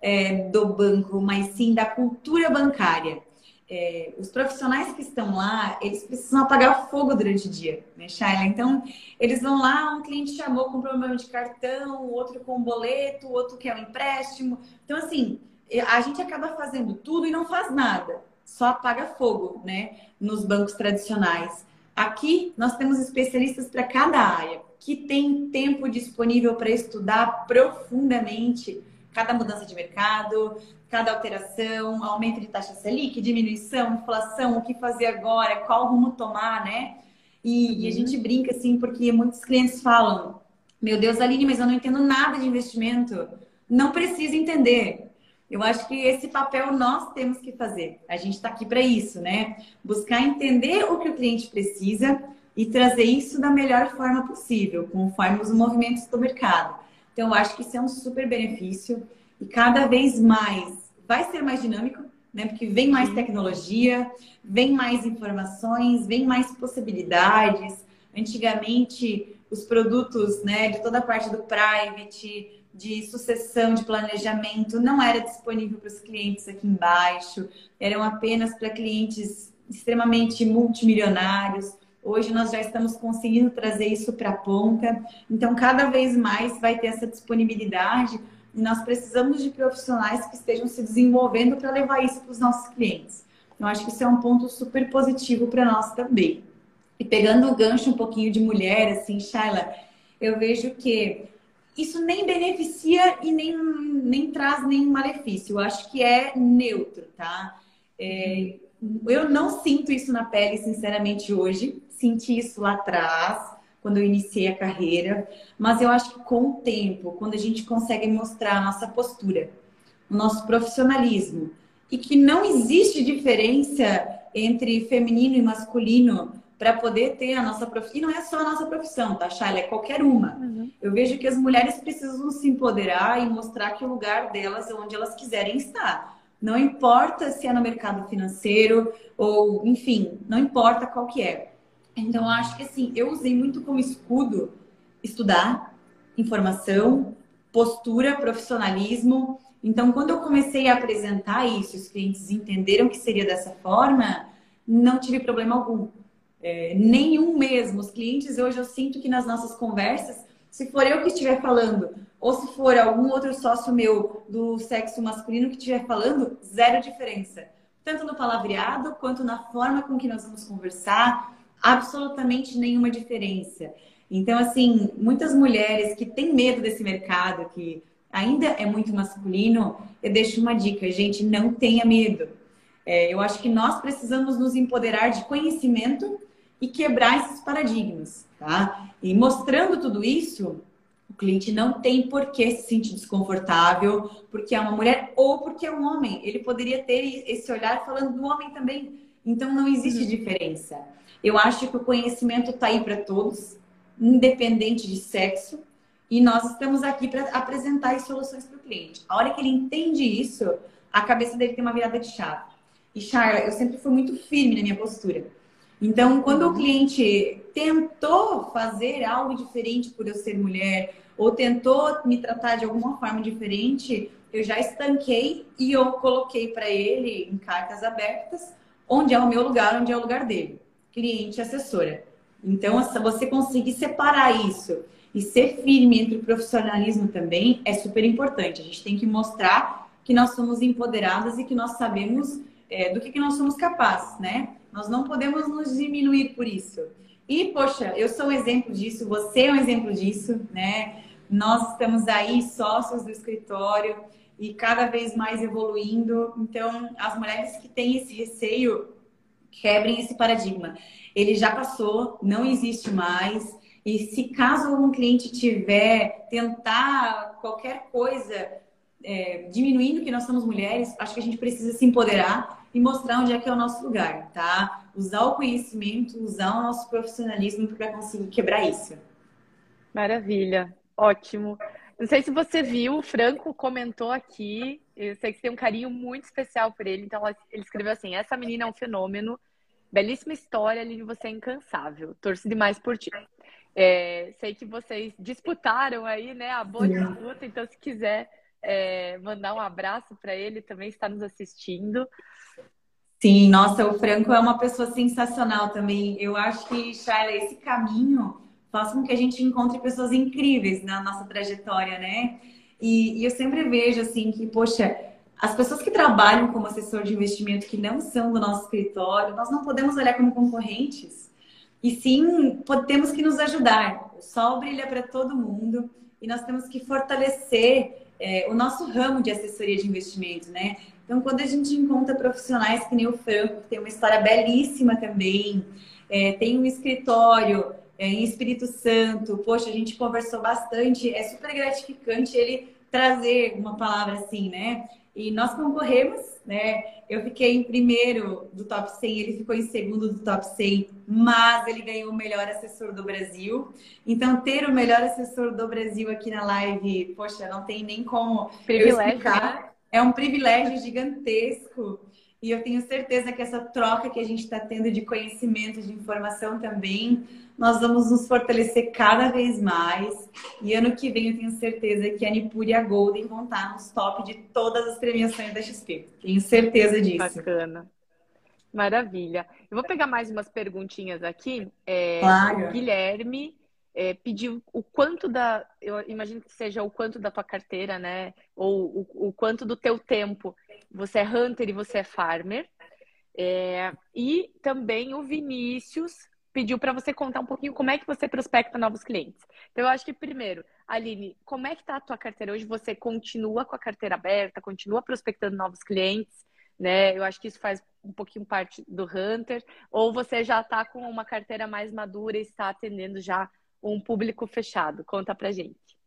é, do banco, mas sim da cultura bancária. É, os profissionais que estão lá, eles precisam apagar fogo durante o dia, né, Shaila? Então, eles vão lá, um cliente chamou com problema de cartão, outro com boleto, outro quer um empréstimo. Então, assim, a gente acaba fazendo tudo e não faz nada, só apaga fogo, né, nos bancos tradicionais. Aqui, nós temos especialistas para cada área que tem tempo disponível para estudar profundamente cada mudança de mercado, cada alteração, aumento de taxa Selic, diminuição, inflação, o que fazer agora, qual rumo tomar, né? E, e, a uhum. gente brinca assim, porque muitos clientes falam: Meu Deus, Aline, mas eu não entendo nada de investimento. Não precisa entender. Eu acho que esse papel nós temos que fazer. A gente está aqui para isso, né? Buscar entender o que o cliente precisa e trazer isso da melhor forma possível, conforme os movimentos do mercado. Então, eu acho que isso é um super benefício. e cada vez mais vai ser mais dinâmico, né? Porque vem mais tecnologia, vem mais informações, vem mais possibilidades. Antigamente, os produtos, né, de toda a parte do private, de sucessão de planejamento, não era disponível para os clientes aqui embaixo, eram apenas para clientes extremamente multimilionários. Hoje nós já estamos conseguindo trazer isso para a ponta. Então, cada vez mais vai ter essa disponibilidade e nós precisamos de profissionais que estejam se desenvolvendo para levar isso para os nossos clientes. Eu acho que isso é um ponto super positivo para nós também. E pegando o gancho um pouquinho de mulher, assim, Shaila, eu vejo que isso nem beneficia e nem, nem traz nenhum malefício. Eu acho que é neutro, tá? É, eu não sinto isso na pele, sinceramente, hoje. Senti isso lá atrás quando eu iniciei a carreira, mas eu acho que com o tempo, quando a gente consegue mostrar a nossa postura, o nosso profissionalismo, e que não existe diferença entre feminino e masculino para poder ter a nossa profissão. E não é só a nossa profissão, tá, Shayla? É qualquer uma. Uhum. Eu vejo que as mulheres precisam se empoderar e mostrar que o lugar delas é onde elas quiserem estar. Não importa se é no mercado financeiro ou, enfim, não importa qual que é. Então, acho que assim, eu usei muito como escudo estudar, informação, postura, profissionalismo. Então, quando eu comecei a apresentar isso, os clientes entenderam que seria dessa forma, não tive problema algum. É, nenhum mesmo. Os clientes, hoje eu sinto que nas nossas conversas, se for eu que estiver falando, ou se for algum outro sócio meu do sexo masculino que estiver falando, zero diferença. Tanto no palavreado quanto na forma com que nós vamos conversar, absolutamente nenhuma diferença. Então, assim, muitas mulheres que têm medo desse mercado, que ainda é muito masculino, eu deixo uma dica, gente, não tenha medo. É, eu acho que nós precisamos nos empoderar de conhecimento e quebrar esses paradigmas, tá? E mostrando tudo isso, o cliente não tem por que se sentir desconfortável, porque é uma mulher ou porque é um homem. Ele poderia ter esse olhar falando do homem também. Então não existe uhum. diferença. Eu acho que o conhecimento está aí para todos, independente de sexo, e nós estamos aqui para apresentar as soluções para o cliente. A hora que ele entende isso, a cabeça dele tem uma virada de chave. E Charla, eu sempre fui muito firme na minha postura. Então, quando o cliente tentou fazer algo diferente por eu ser mulher, ou tentou me tratar de alguma forma diferente, eu já estanquei e eu coloquei para ele em cartas abertas onde é o meu lugar, onde é o lugar dele cliente e assessora. Então, você conseguir separar isso e ser firme entre o profissionalismo também é super importante. A gente tem que mostrar que nós somos empoderadas e que nós sabemos é, do que, que nós somos capazes, né? Nós não podemos nos diminuir por isso. E, poxa, eu sou um exemplo disso, você é um exemplo disso, né? Nós estamos aí sócios do escritório e cada vez mais evoluindo. Então, as mulheres que têm esse receio quebrem esse paradigma. Ele já passou, não existe mais. E se caso algum cliente tiver tentar qualquer coisa é, diminuindo que nós somos mulheres, acho que a gente precisa se empoderar e mostrar onde é que é o nosso lugar, tá? Usar o conhecimento, usar o nosso profissionalismo para conseguir quebrar isso. Maravilha, ótimo. Não sei se você viu, o Franco comentou aqui, eu sei que tem um carinho muito especial por ele, então ele escreveu assim: essa menina é um fenômeno, belíssima história, Lili, você é incansável, torço demais por ti. É, sei que vocês disputaram aí, né, a boa disputa, então se quiser é, mandar um abraço para ele, também está nos assistindo. Sim, nossa, o Franco é uma pessoa sensacional também. Eu acho que, Shaila, esse caminho faz com que a gente encontre pessoas incríveis na nossa trajetória, né? E, e, eu sempre vejo assim que, poxa, as pessoas que trabalham como assessor de investimento que não são do nosso escritório, nós não podemos olhar como concorrentes. E sim, temos que nos ajudar. O sol brilha para todo mundo e nós temos que fortalecer é, o nosso ramo de assessoria de investimento, né? Então, quando a gente encontra profissionais que nem o Franco, que tem uma história belíssima também, é, tem um escritório em Espírito Santo. Poxa, a gente conversou bastante, é super gratificante ele trazer uma palavra assim, né? E nós concorremos, né? Eu fiquei em primeiro do top 100, ele ficou em segundo do top 100, mas ele ganhou o melhor assessor do Brasil. Então, ter o melhor assessor do Brasil aqui na live, poxa, não tem nem como privilégio, né? É um privilégio gigantesco. E eu tenho certeza que essa troca que a gente está tendo de conhecimento, de informação também, nós vamos nos fortalecer cada vez mais. E ano que vem eu tenho certeza que a Nipur e a Golden vão estar nos top de todas as premiações da XP. Tenho certeza disso. Bacana. Maravilha. Eu vou pegar mais umas perguntinhas aqui. É, claro. O Guilherme é, pediu o quanto da. Eu imagino que seja o quanto da tua carteira, né? Ou o, o quanto do teu tempo você é hunter e você é farmer. É, e também o Vinícius pediu para você contar um pouquinho como é que você prospecta novos clientes. Então, eu acho que primeiro, Aline, como é que está a tua carteira hoje? Você continua com a carteira aberta, continua prospectando novos clientes, né? Eu acho que isso faz um pouquinho parte do Hunter, ou você já está com uma carteira mais madura e está atendendo já um público fechado? Conta pra gente.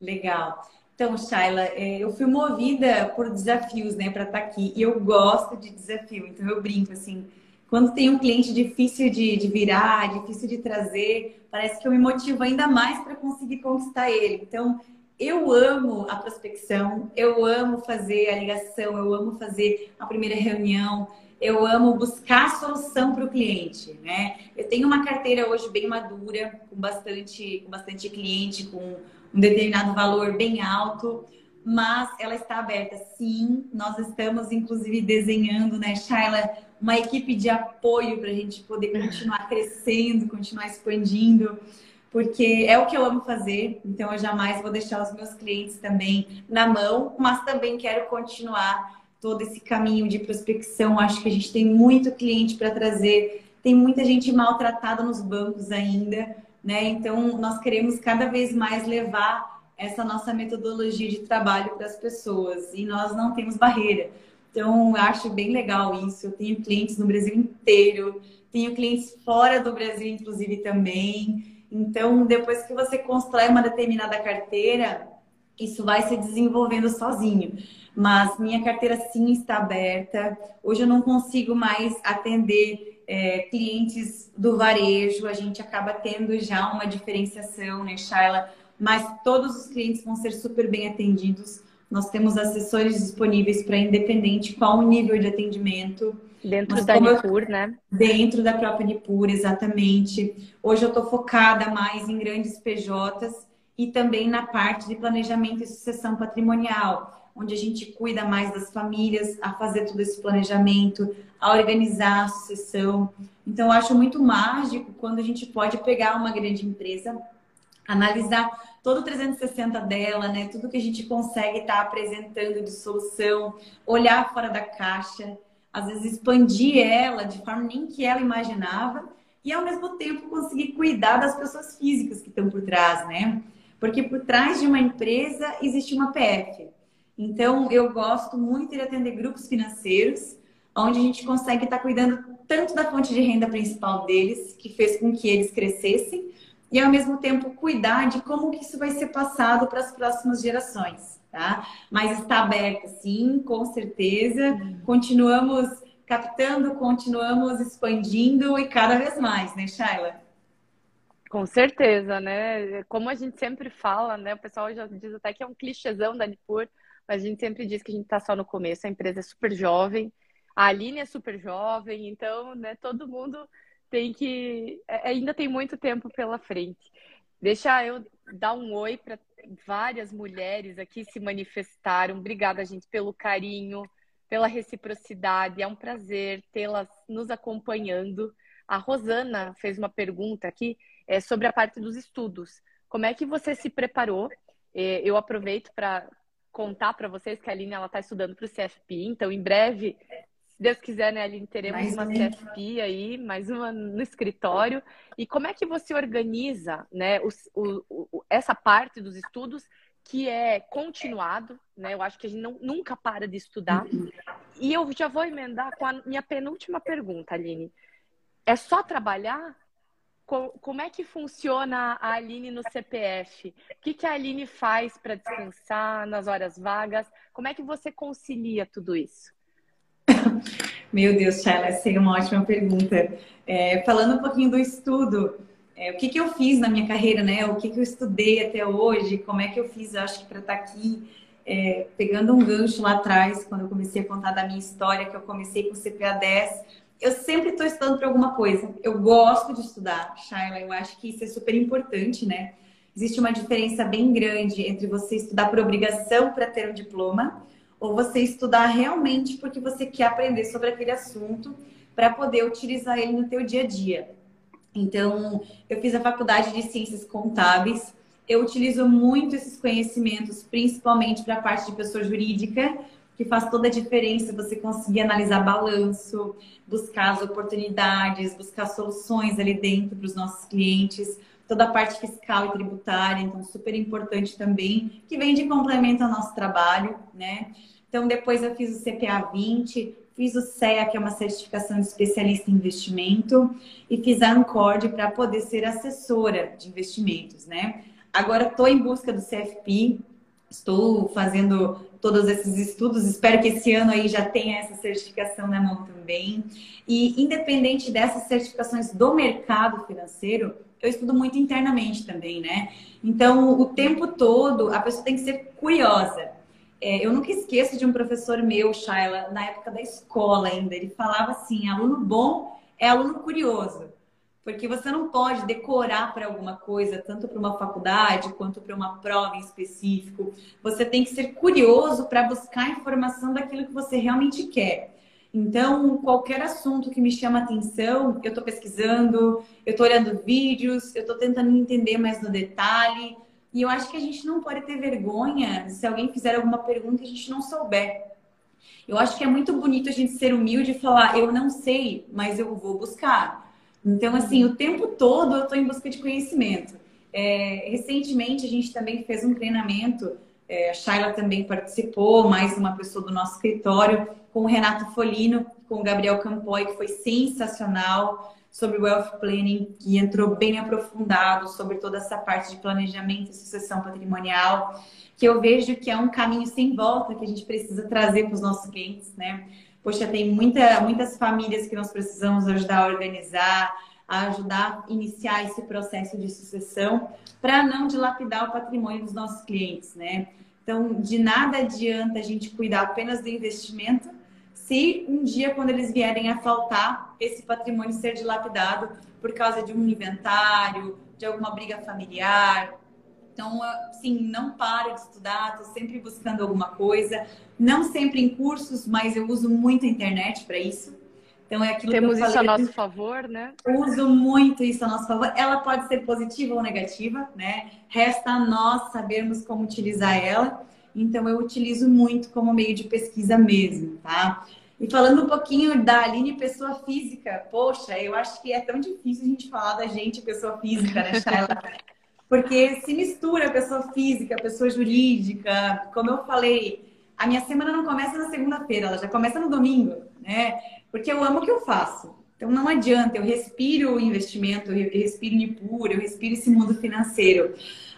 Legal. Então, Shaila, é, eu fui movida por desafios, né, para estar tá aqui. E eu gosto de desafio. Então, eu brinco assim. Quando tem um cliente difícil de, de virar, difícil de trazer, parece que eu me motivo ainda mais para conseguir conquistar ele. Então, eu amo a prospecção, eu amo fazer a ligação, eu amo fazer a primeira reunião, eu amo buscar solução para o cliente, né? Eu tenho uma carteira hoje bem madura, com bastante, com bastante cliente, com um determinado valor bem alto, mas ela está aberta. Sim, nós estamos inclusive desenhando, né, Shaila, uma equipe de apoio para a gente poder continuar crescendo, continuar expandindo, porque é o que eu amo fazer. Então eu jamais vou deixar os meus clientes também na mão, mas também quero continuar todo esse caminho de prospecção. Acho que a gente tem muito cliente para trazer, tem muita gente maltratada nos bancos ainda né? Então, nós queremos cada vez mais levar essa nossa metodologia de trabalho para as pessoas e nós não temos barreira. Então, eu acho bem legal isso. Eu tenho clientes no Brasil inteiro, tenho clientes fora do Brasil, inclusive, também. Então, depois que você constrói uma determinada carteira, isso vai se desenvolvendo sozinho. Mas minha carteira sim está aberta. Hoje eu não consigo mais atender é, clientes do varejo, a gente acaba tendo já uma diferenciação, né, Shaila? Mas todos os clientes vão ser super bem atendidos. Nós temos assessores disponíveis para independente qual o nível de atendimento. Dentro Mas da Nipur, eu... né? Dentro da própria Nipur, exatamente. Hoje eu estou focada mais em grandes PJs e também na parte de planejamento e sucessão patrimonial onde a gente cuida mais das famílias, a fazer todo esse planejamento, a organizar a sucessão. Então, eu acho muito mágico quando a gente pode pegar uma grande empresa, analisar todo o 360 dela, né? Tudo que a gente consegue estar tá apresentando de solução, olhar fora da caixa, às vezes expandir ela de forma nem que ela imaginava e ao mesmo tempo conseguir cuidar das pessoas físicas que estão por trás, né? Porque por trás de uma empresa existe uma PF. Então, eu gosto muito de atender grupos financeiros, onde a gente consegue estar cuidando tanto da fonte de renda principal deles, que fez com que eles crescessem, e ao mesmo tempo cuidar de como que isso vai ser passado para as próximas gerações, tá? Mas está aberto, sim, com certeza. Continuamos captando, continuamos expandindo e cada vez mais, né, Shaila? Com certeza, né? Como a gente sempre fala, né? O pessoal já diz até que é um clichêzão da Nipur, mas a gente sempre diz que a gente está só no começo, a empresa é super jovem, a Aline é super jovem, então, né, todo mundo tem que. É, ainda tem muito tempo pela frente. Deixa eu dar um oi para várias mulheres aqui se manifestaram. Obrigada, gente, pelo carinho, pela reciprocidade. É um prazer tê-las nos acompanhando. A Rosana fez uma pergunta aqui é, sobre a parte dos estudos. Como é que você se preparou? É, eu aproveito para contar para vocês que a Aline ela está estudando para o CFP, então em breve, se Deus quiser, né, Aline, teremos mais uma CFP aí, mais uma no escritório. E como é que você organiza, né, o, o, essa parte dos estudos que é continuado, né? Eu acho que a gente não, nunca para de estudar. Uhum. E eu já vou emendar com a minha penúltima pergunta, Aline. É só trabalhar como é que funciona a Aline no CPF? O que, que a Aline faz para descansar nas horas vagas? Como é que você concilia tudo isso? Meu Deus, Shaila, essa é uma ótima pergunta. É, falando um pouquinho do estudo, é, o que, que eu fiz na minha carreira, né? O que, que eu estudei até hoje, como é que eu fiz, acho que para estar tá aqui, é, pegando um gancho lá atrás, quando eu comecei a contar da minha história, que eu comecei com o CPA 10 eu sempre estou estudando para alguma coisa. Eu gosto de estudar, Shaila. Eu acho que isso é super importante, né? Existe uma diferença bem grande entre você estudar por obrigação para ter um diploma ou você estudar realmente porque você quer aprender sobre aquele assunto para poder utilizar ele no teu dia a dia. Então, eu fiz a faculdade de Ciências Contábeis. Eu utilizo muito esses conhecimentos, principalmente para a parte de pessoa jurídica, que faz toda a diferença você conseguir analisar balanço, buscar as oportunidades, buscar soluções ali dentro para os nossos clientes, toda a parte fiscal e tributária, então super importante também, que vem de complemento ao nosso trabalho, né? Então depois eu fiz o CPA 20, fiz o CEA, que é uma certificação de especialista em investimento, e fiz a Ancord para poder ser assessora de investimentos, né? Agora estou em busca do CFP, estou fazendo todos esses estudos. Espero que esse ano aí já tenha essa certificação na mão também. E independente dessas certificações do mercado financeiro, eu estudo muito internamente também, né? Então, o tempo todo, a pessoa tem que ser curiosa. É, eu nunca esqueço de um professor meu, Shaila, na época da escola ainda. Ele falava assim: aluno bom é aluno curioso. Porque você não pode decorar para alguma coisa, tanto para uma faculdade quanto para uma prova em específico. Você tem que ser curioso para buscar informação daquilo que você realmente quer. Então, qualquer assunto que me chama atenção, eu estou pesquisando, eu estou olhando vídeos, eu estou tentando entender mais no detalhe. E eu acho que a gente não pode ter vergonha se alguém fizer alguma pergunta e a gente não souber. Eu acho que é muito bonito a gente ser humilde e falar, eu não sei, mas eu vou buscar. Então, assim, o tempo todo eu estou em busca de conhecimento. É, recentemente, a gente também fez um treinamento, é, a Shaila também participou, mais uma pessoa do nosso escritório, com o Renato Folino, com o Gabriel Campoy, que foi sensacional, sobre Wealth Planning, que entrou bem aprofundado sobre toda essa parte de planejamento e sucessão patrimonial, que eu vejo que é um caminho sem volta que a gente precisa trazer para os nossos clientes, né? Poxa, tem muita, muitas famílias que nós precisamos ajudar a organizar, a ajudar a iniciar esse processo de sucessão para não dilapidar o patrimônio dos nossos clientes, né? Então, de nada adianta a gente cuidar apenas do investimento se um dia, quando eles vierem a faltar, esse patrimônio ser dilapidado por causa de um inventário, de alguma briga familiar, então, assim, não paro de estudar, estou sempre buscando alguma coisa. Não sempre em cursos, mas eu uso muito a internet para isso. Então, é aquilo Temos que eu falei, isso a nosso favor, né? Uso muito isso a nosso favor. Ela pode ser positiva ou negativa, né? Resta a nós sabermos como utilizar ela. Então, eu utilizo muito como meio de pesquisa mesmo, tá? E falando um pouquinho da Aline, pessoa física, poxa, eu acho que é tão difícil a gente falar da gente, pessoa física, né, Shaila? Porque se mistura pessoa física, pessoa jurídica. Como eu falei, a minha semana não começa na segunda-feira, ela já começa no domingo, né? Porque eu amo o que eu faço. Então não adianta, eu respiro o investimento, eu respiro Nipur, eu respiro esse mundo financeiro.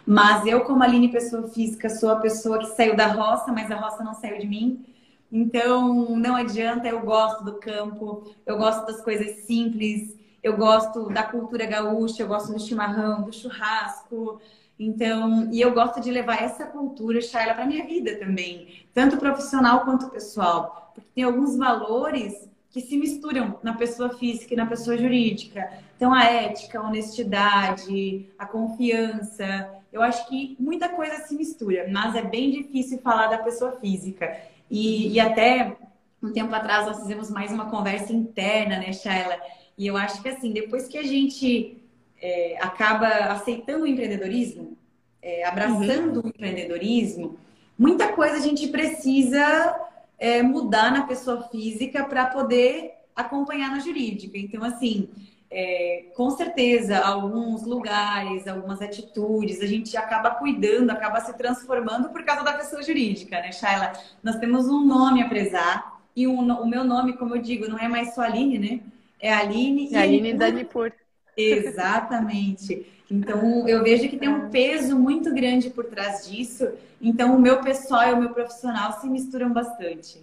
Mas eu, como Aline, pessoa física, sou a pessoa que saiu da roça, mas a roça não saiu de mim. Então não adianta, eu gosto do campo, eu gosto das coisas simples, eu gosto da cultura gaúcha, eu gosto do chimarrão, do churrasco. Então, e eu gosto de levar essa cultura, Shaila, para minha vida também, tanto profissional quanto pessoal, porque tem alguns valores que se misturam na pessoa física e na pessoa jurídica. Então, a ética, a honestidade, a confiança. Eu acho que muita coisa se mistura, mas é bem difícil falar da pessoa física. E, e até um tempo atrás nós fizemos mais uma conversa interna, né, Shaila? E eu acho que assim, depois que a gente é, acaba aceitando o empreendedorismo, é, abraçando uhum. o empreendedorismo, muita coisa a gente precisa é, mudar na pessoa física para poder acompanhar na jurídica. Então, assim, é, com certeza, alguns lugares, algumas atitudes, a gente acaba cuidando, acaba se transformando por causa da pessoa jurídica, né, Shaila? Nós temos um nome a prezar, e um, o meu nome, como eu digo, não é mais só Aline, né? É a Aline. É a Aline Danipur. Exatamente. Então, eu vejo que tem um peso muito grande por trás disso. Então, o meu pessoal e o meu profissional se misturam bastante.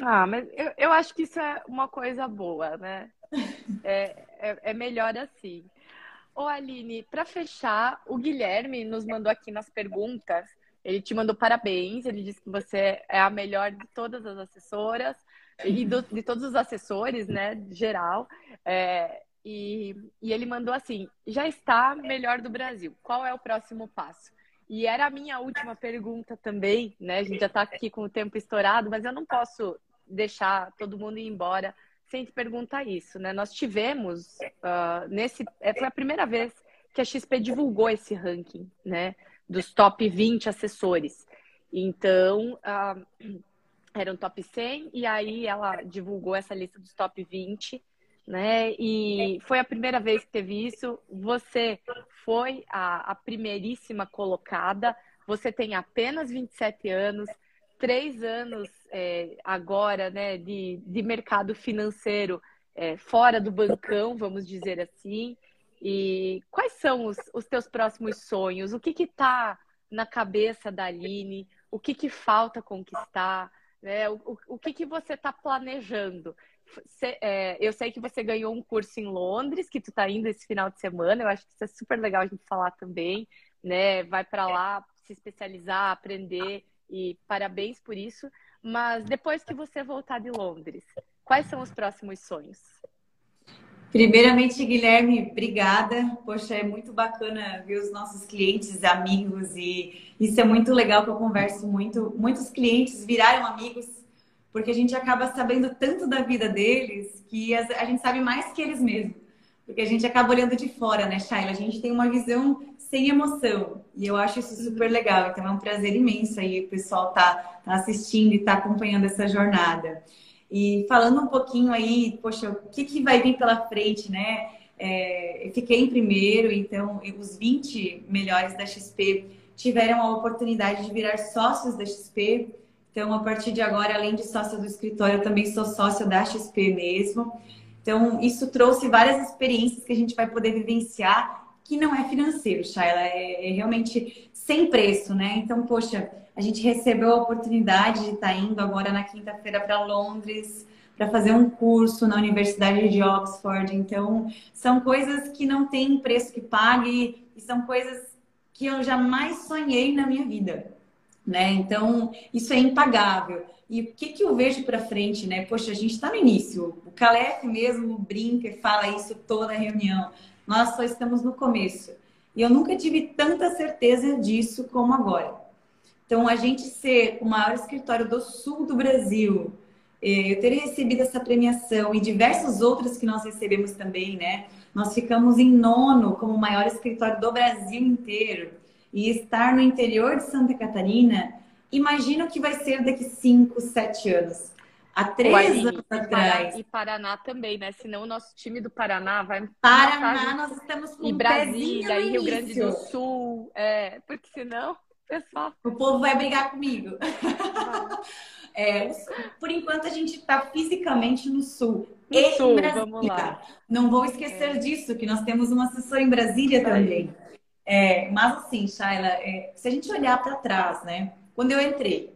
Ah, mas eu, eu acho que isso é uma coisa boa, né? É, é, é melhor assim. Ô, Aline, para fechar, o Guilherme nos mandou aqui nas perguntas. Ele te mandou parabéns. Ele disse que você é a melhor de todas as assessoras e do, de todos os assessores, né, geral. É, e, e ele mandou assim: já está melhor do Brasil. Qual é o próximo passo? E era a minha última pergunta também, né? A gente já está aqui com o tempo estourado, mas eu não posso deixar todo mundo ir embora sem te perguntar isso, né? Nós tivemos uh, nesse é, foi a primeira vez que a XP divulgou esse ranking, né? Dos top 20 assessores. Então, uh, era um top 100 e aí ela divulgou essa lista dos top 20, né? E foi a primeira vez que teve isso. Você foi a, a primeiríssima colocada. Você tem apenas 27 anos, três anos é, agora, né, de, de mercado financeiro é, fora do bancão, vamos dizer assim. E quais são os, os teus próximos sonhos? O que está na cabeça da Aline? O que, que falta conquistar? Né? O, o, o que, que você está planejando? Cê, é, eu sei que você ganhou um curso em Londres, que tu está indo esse final de semana. Eu acho que isso é super legal a gente falar também, né? Vai para lá se especializar, aprender e parabéns por isso. Mas depois que você voltar de Londres, quais são os próximos sonhos? Primeiramente, Guilherme, obrigada. Poxa, é muito bacana ver os nossos clientes, amigos, e isso é muito legal que eu converso muito. Muitos clientes viraram amigos, porque a gente acaba sabendo tanto da vida deles que a gente sabe mais que eles mesmos. Porque a gente acaba olhando de fora, né, Shaila? A gente tem uma visão sem emoção. E eu acho isso super legal. Então é um prazer imenso aí o pessoal tá, tá assistindo e tá acompanhando essa jornada. E falando um pouquinho aí, poxa, o que, que vai vir pela frente, né? É, eu fiquei em primeiro, então os 20 melhores da XP tiveram a oportunidade de virar sócios da XP. Então, a partir de agora, além de sócio do escritório, eu também sou sócio da XP mesmo. Então, isso trouxe várias experiências que a gente vai poder vivenciar que não é financeiro, Shayla, é, é realmente sem preço, né? Então, poxa, a gente recebeu a oportunidade de estar tá indo agora na quinta-feira para Londres para fazer um curso na Universidade de Oxford. Então, são coisas que não tem preço que pague e são coisas que eu jamais sonhei na minha vida, né? Então, isso é impagável. E o que, que eu vejo para frente, né? Poxa, a gente está no início. O Calef mesmo brinca e fala isso toda reunião. Nós só estamos no começo. E eu nunca tive tanta certeza disso como agora. Então, a gente ser o maior escritório do sul do Brasil, eh, eu ter recebido essa premiação e diversos outros que nós recebemos também, né? Nós ficamos em nono como o maior escritório do Brasil inteiro. E estar no interior de Santa Catarina, imagina o que vai ser daqui 5, 7 anos. Há três anos atrás. E Paraná também, né? Senão o nosso time do Paraná vai. Paraná, nós estamos com E Brasília, e Rio Grande do Sul. É, porque senão, pessoal. O povo vai brigar comigo. é, por enquanto, a gente está fisicamente no Sul. No e Sul, vamos lá. Não vou esquecer é. disso, que nós temos uma assessora em Brasília também. É, mas assim, Shaila, é, se a gente olhar para trás, né? Quando eu entrei,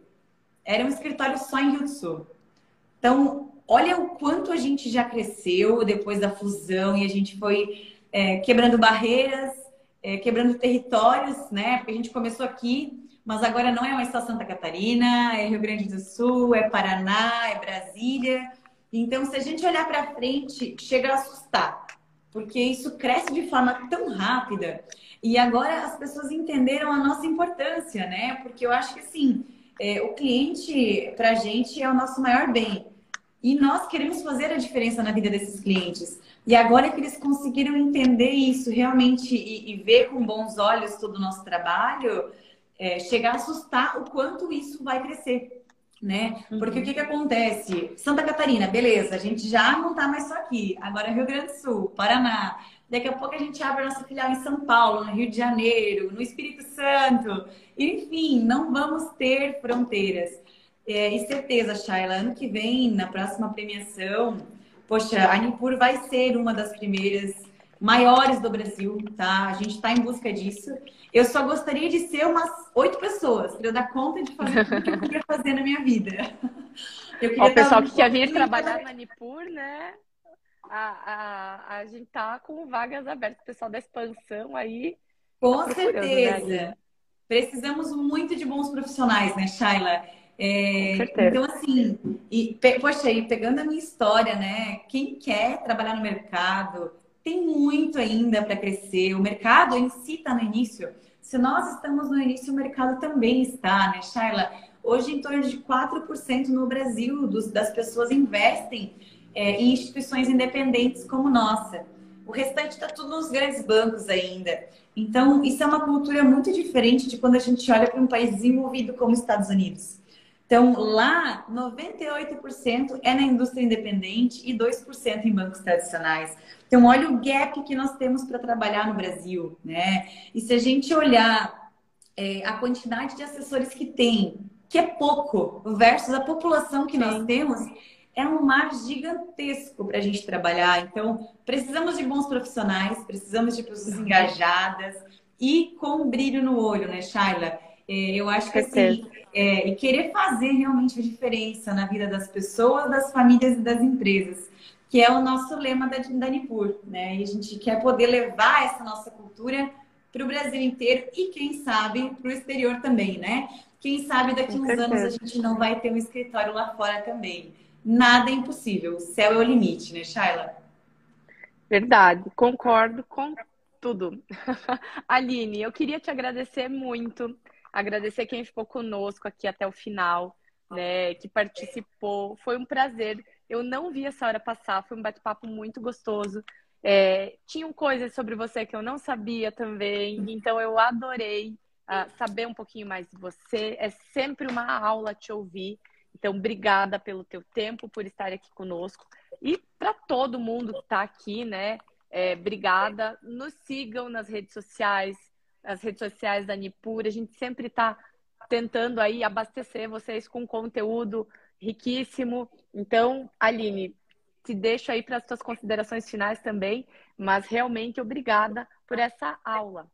era um escritório só em Rio do Sul. Então, olha o quanto a gente já cresceu depois da fusão e a gente foi é, quebrando barreiras, é, quebrando territórios, né? Porque a gente começou aqui, mas agora não é mais só Santa Catarina, é Rio Grande do Sul, é Paraná, é Brasília. Então, se a gente olhar para frente, chega a assustar, porque isso cresce de forma tão rápida. E agora as pessoas entenderam a nossa importância, né? Porque eu acho que assim é, o cliente, para a gente, é o nosso maior bem. E nós queremos fazer a diferença na vida desses clientes. E agora que eles conseguiram entender isso realmente e, e ver com bons olhos todo o nosso trabalho, é, chegar a assustar o quanto isso vai crescer. Né? Porque uhum. o que, que acontece? Santa Catarina, beleza, a gente já não está mais só aqui. Agora Rio Grande do Sul, Paraná. Daqui a pouco a gente abre a nossa filial em São Paulo, no Rio de Janeiro, no Espírito Santo. Enfim, não vamos ter fronteiras. É, e certeza, Shayla, ano que vem, na próxima premiação, poxa, a Nipur vai ser uma das primeiras maiores do Brasil, tá? A gente está em busca disso. Eu só gostaria de ser umas oito pessoas para eu dar conta de fazer tudo que eu queria fazer na minha vida. O pessoal que quer vir trabalhar na Nipur, né? A, a, a gente tá com vagas abertas, o pessoal da expansão aí. Com tá certeza. Né? Precisamos muito de bons profissionais, né, Shaila? É, então, assim, e, poxa, e pegando a minha história, né? Quem quer trabalhar no mercado, tem muito ainda para crescer. O mercado em si está no início. Se nós estamos no início, o mercado também está, né, Shaila? Hoje, em torno de 4% no Brasil dos, das pessoas investem é, em instituições independentes como nossa. O restante está tudo nos grandes bancos ainda. Então, isso é uma cultura muito diferente de quando a gente olha para um país desenvolvido como os Estados Unidos. Então, lá, 98% é na indústria independente e 2% em bancos tradicionais. Então, olha o gap que nós temos para trabalhar no Brasil, né? E se a gente olhar é, a quantidade de assessores que tem, que é pouco, versus a população que Sim. nós temos, é um mar gigantesco para a gente trabalhar. Então, precisamos de bons profissionais, precisamos de pessoas engajadas e com brilho no olho, né, Shaila? É, eu acho que assim, é, e querer fazer realmente a diferença na vida das pessoas, das famílias e das empresas que é o nosso lema da, da Nipur, né? E a gente quer poder levar essa nossa cultura para o Brasil inteiro e, quem sabe, para o exterior também, né? Quem sabe daqui uns anos a gente não vai ter um escritório lá fora também. Nada é impossível, o céu é o limite, né, Shaila? Verdade, concordo com tudo. Aline, eu queria te agradecer muito, agradecer quem ficou conosco aqui até o final, né, que participou. Foi um prazer eu não vi essa hora passar, foi um bate-papo muito gostoso. É, tinham coisas sobre você que eu não sabia também, então eu adorei uh, saber um pouquinho mais de você. É sempre uma aula te ouvir. Então, obrigada pelo teu tempo, por estar aqui conosco. E para todo mundo que está aqui, né? É, obrigada. Nos sigam nas redes sociais, as redes sociais da Nipur. A gente sempre está tentando aí abastecer vocês com conteúdo riquíssimo. Então, Aline, te deixo aí para as suas considerações finais também, mas realmente obrigada por essa aula.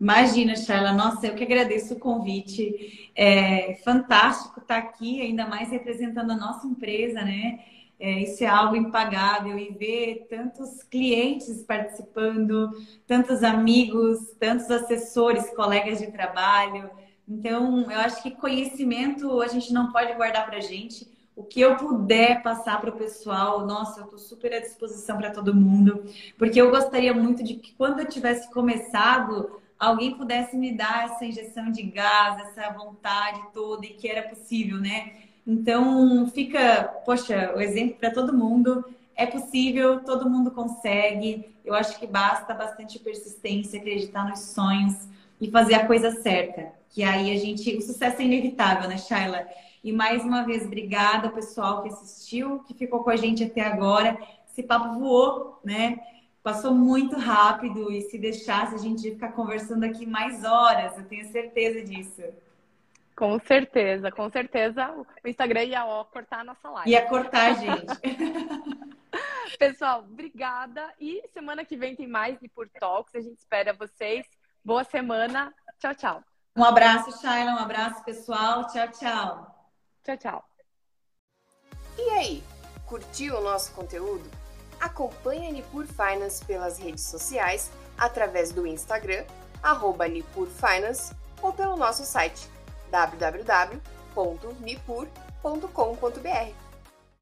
Imagina, Shaila, nossa, eu que agradeço o convite. É fantástico estar aqui, ainda mais representando a nossa empresa, né? É, isso é algo impagável e ver tantos clientes participando, tantos amigos, tantos assessores, colegas de trabalho. Então, eu acho que conhecimento a gente não pode guardar para gente. O que eu puder passar para o pessoal, nossa, eu estou super à disposição para todo mundo, porque eu gostaria muito de que quando eu tivesse começado, alguém pudesse me dar essa injeção de gás, essa vontade toda e que era possível, né? Então, fica, poxa, o exemplo para todo mundo. É possível, todo mundo consegue. Eu acho que basta bastante persistência, acreditar nos sonhos e fazer a coisa certa que aí a gente. O sucesso é inevitável, né, Shaila? E mais uma vez, obrigada ao pessoal que assistiu, que ficou com a gente até agora. Esse papo voou, né? Passou muito rápido e se deixasse, a gente ia ficar conversando aqui mais horas, eu tenho certeza disso. Com certeza, com certeza o Instagram ia ó, cortar a nossa live. Ia cortar, gente. Pessoal, obrigada. E semana que vem tem mais de Por Talks. A gente espera vocês. Boa semana. Tchau, tchau. Um abraço, Shaila. Um abraço, pessoal. Tchau, tchau. Tchau, tchau. E aí, curtiu o nosso conteúdo? Acompanhe a Nipur Finance pelas redes sociais, através do Instagram, arroba Nipur Finance, ou pelo nosso site www.nipur.com.br.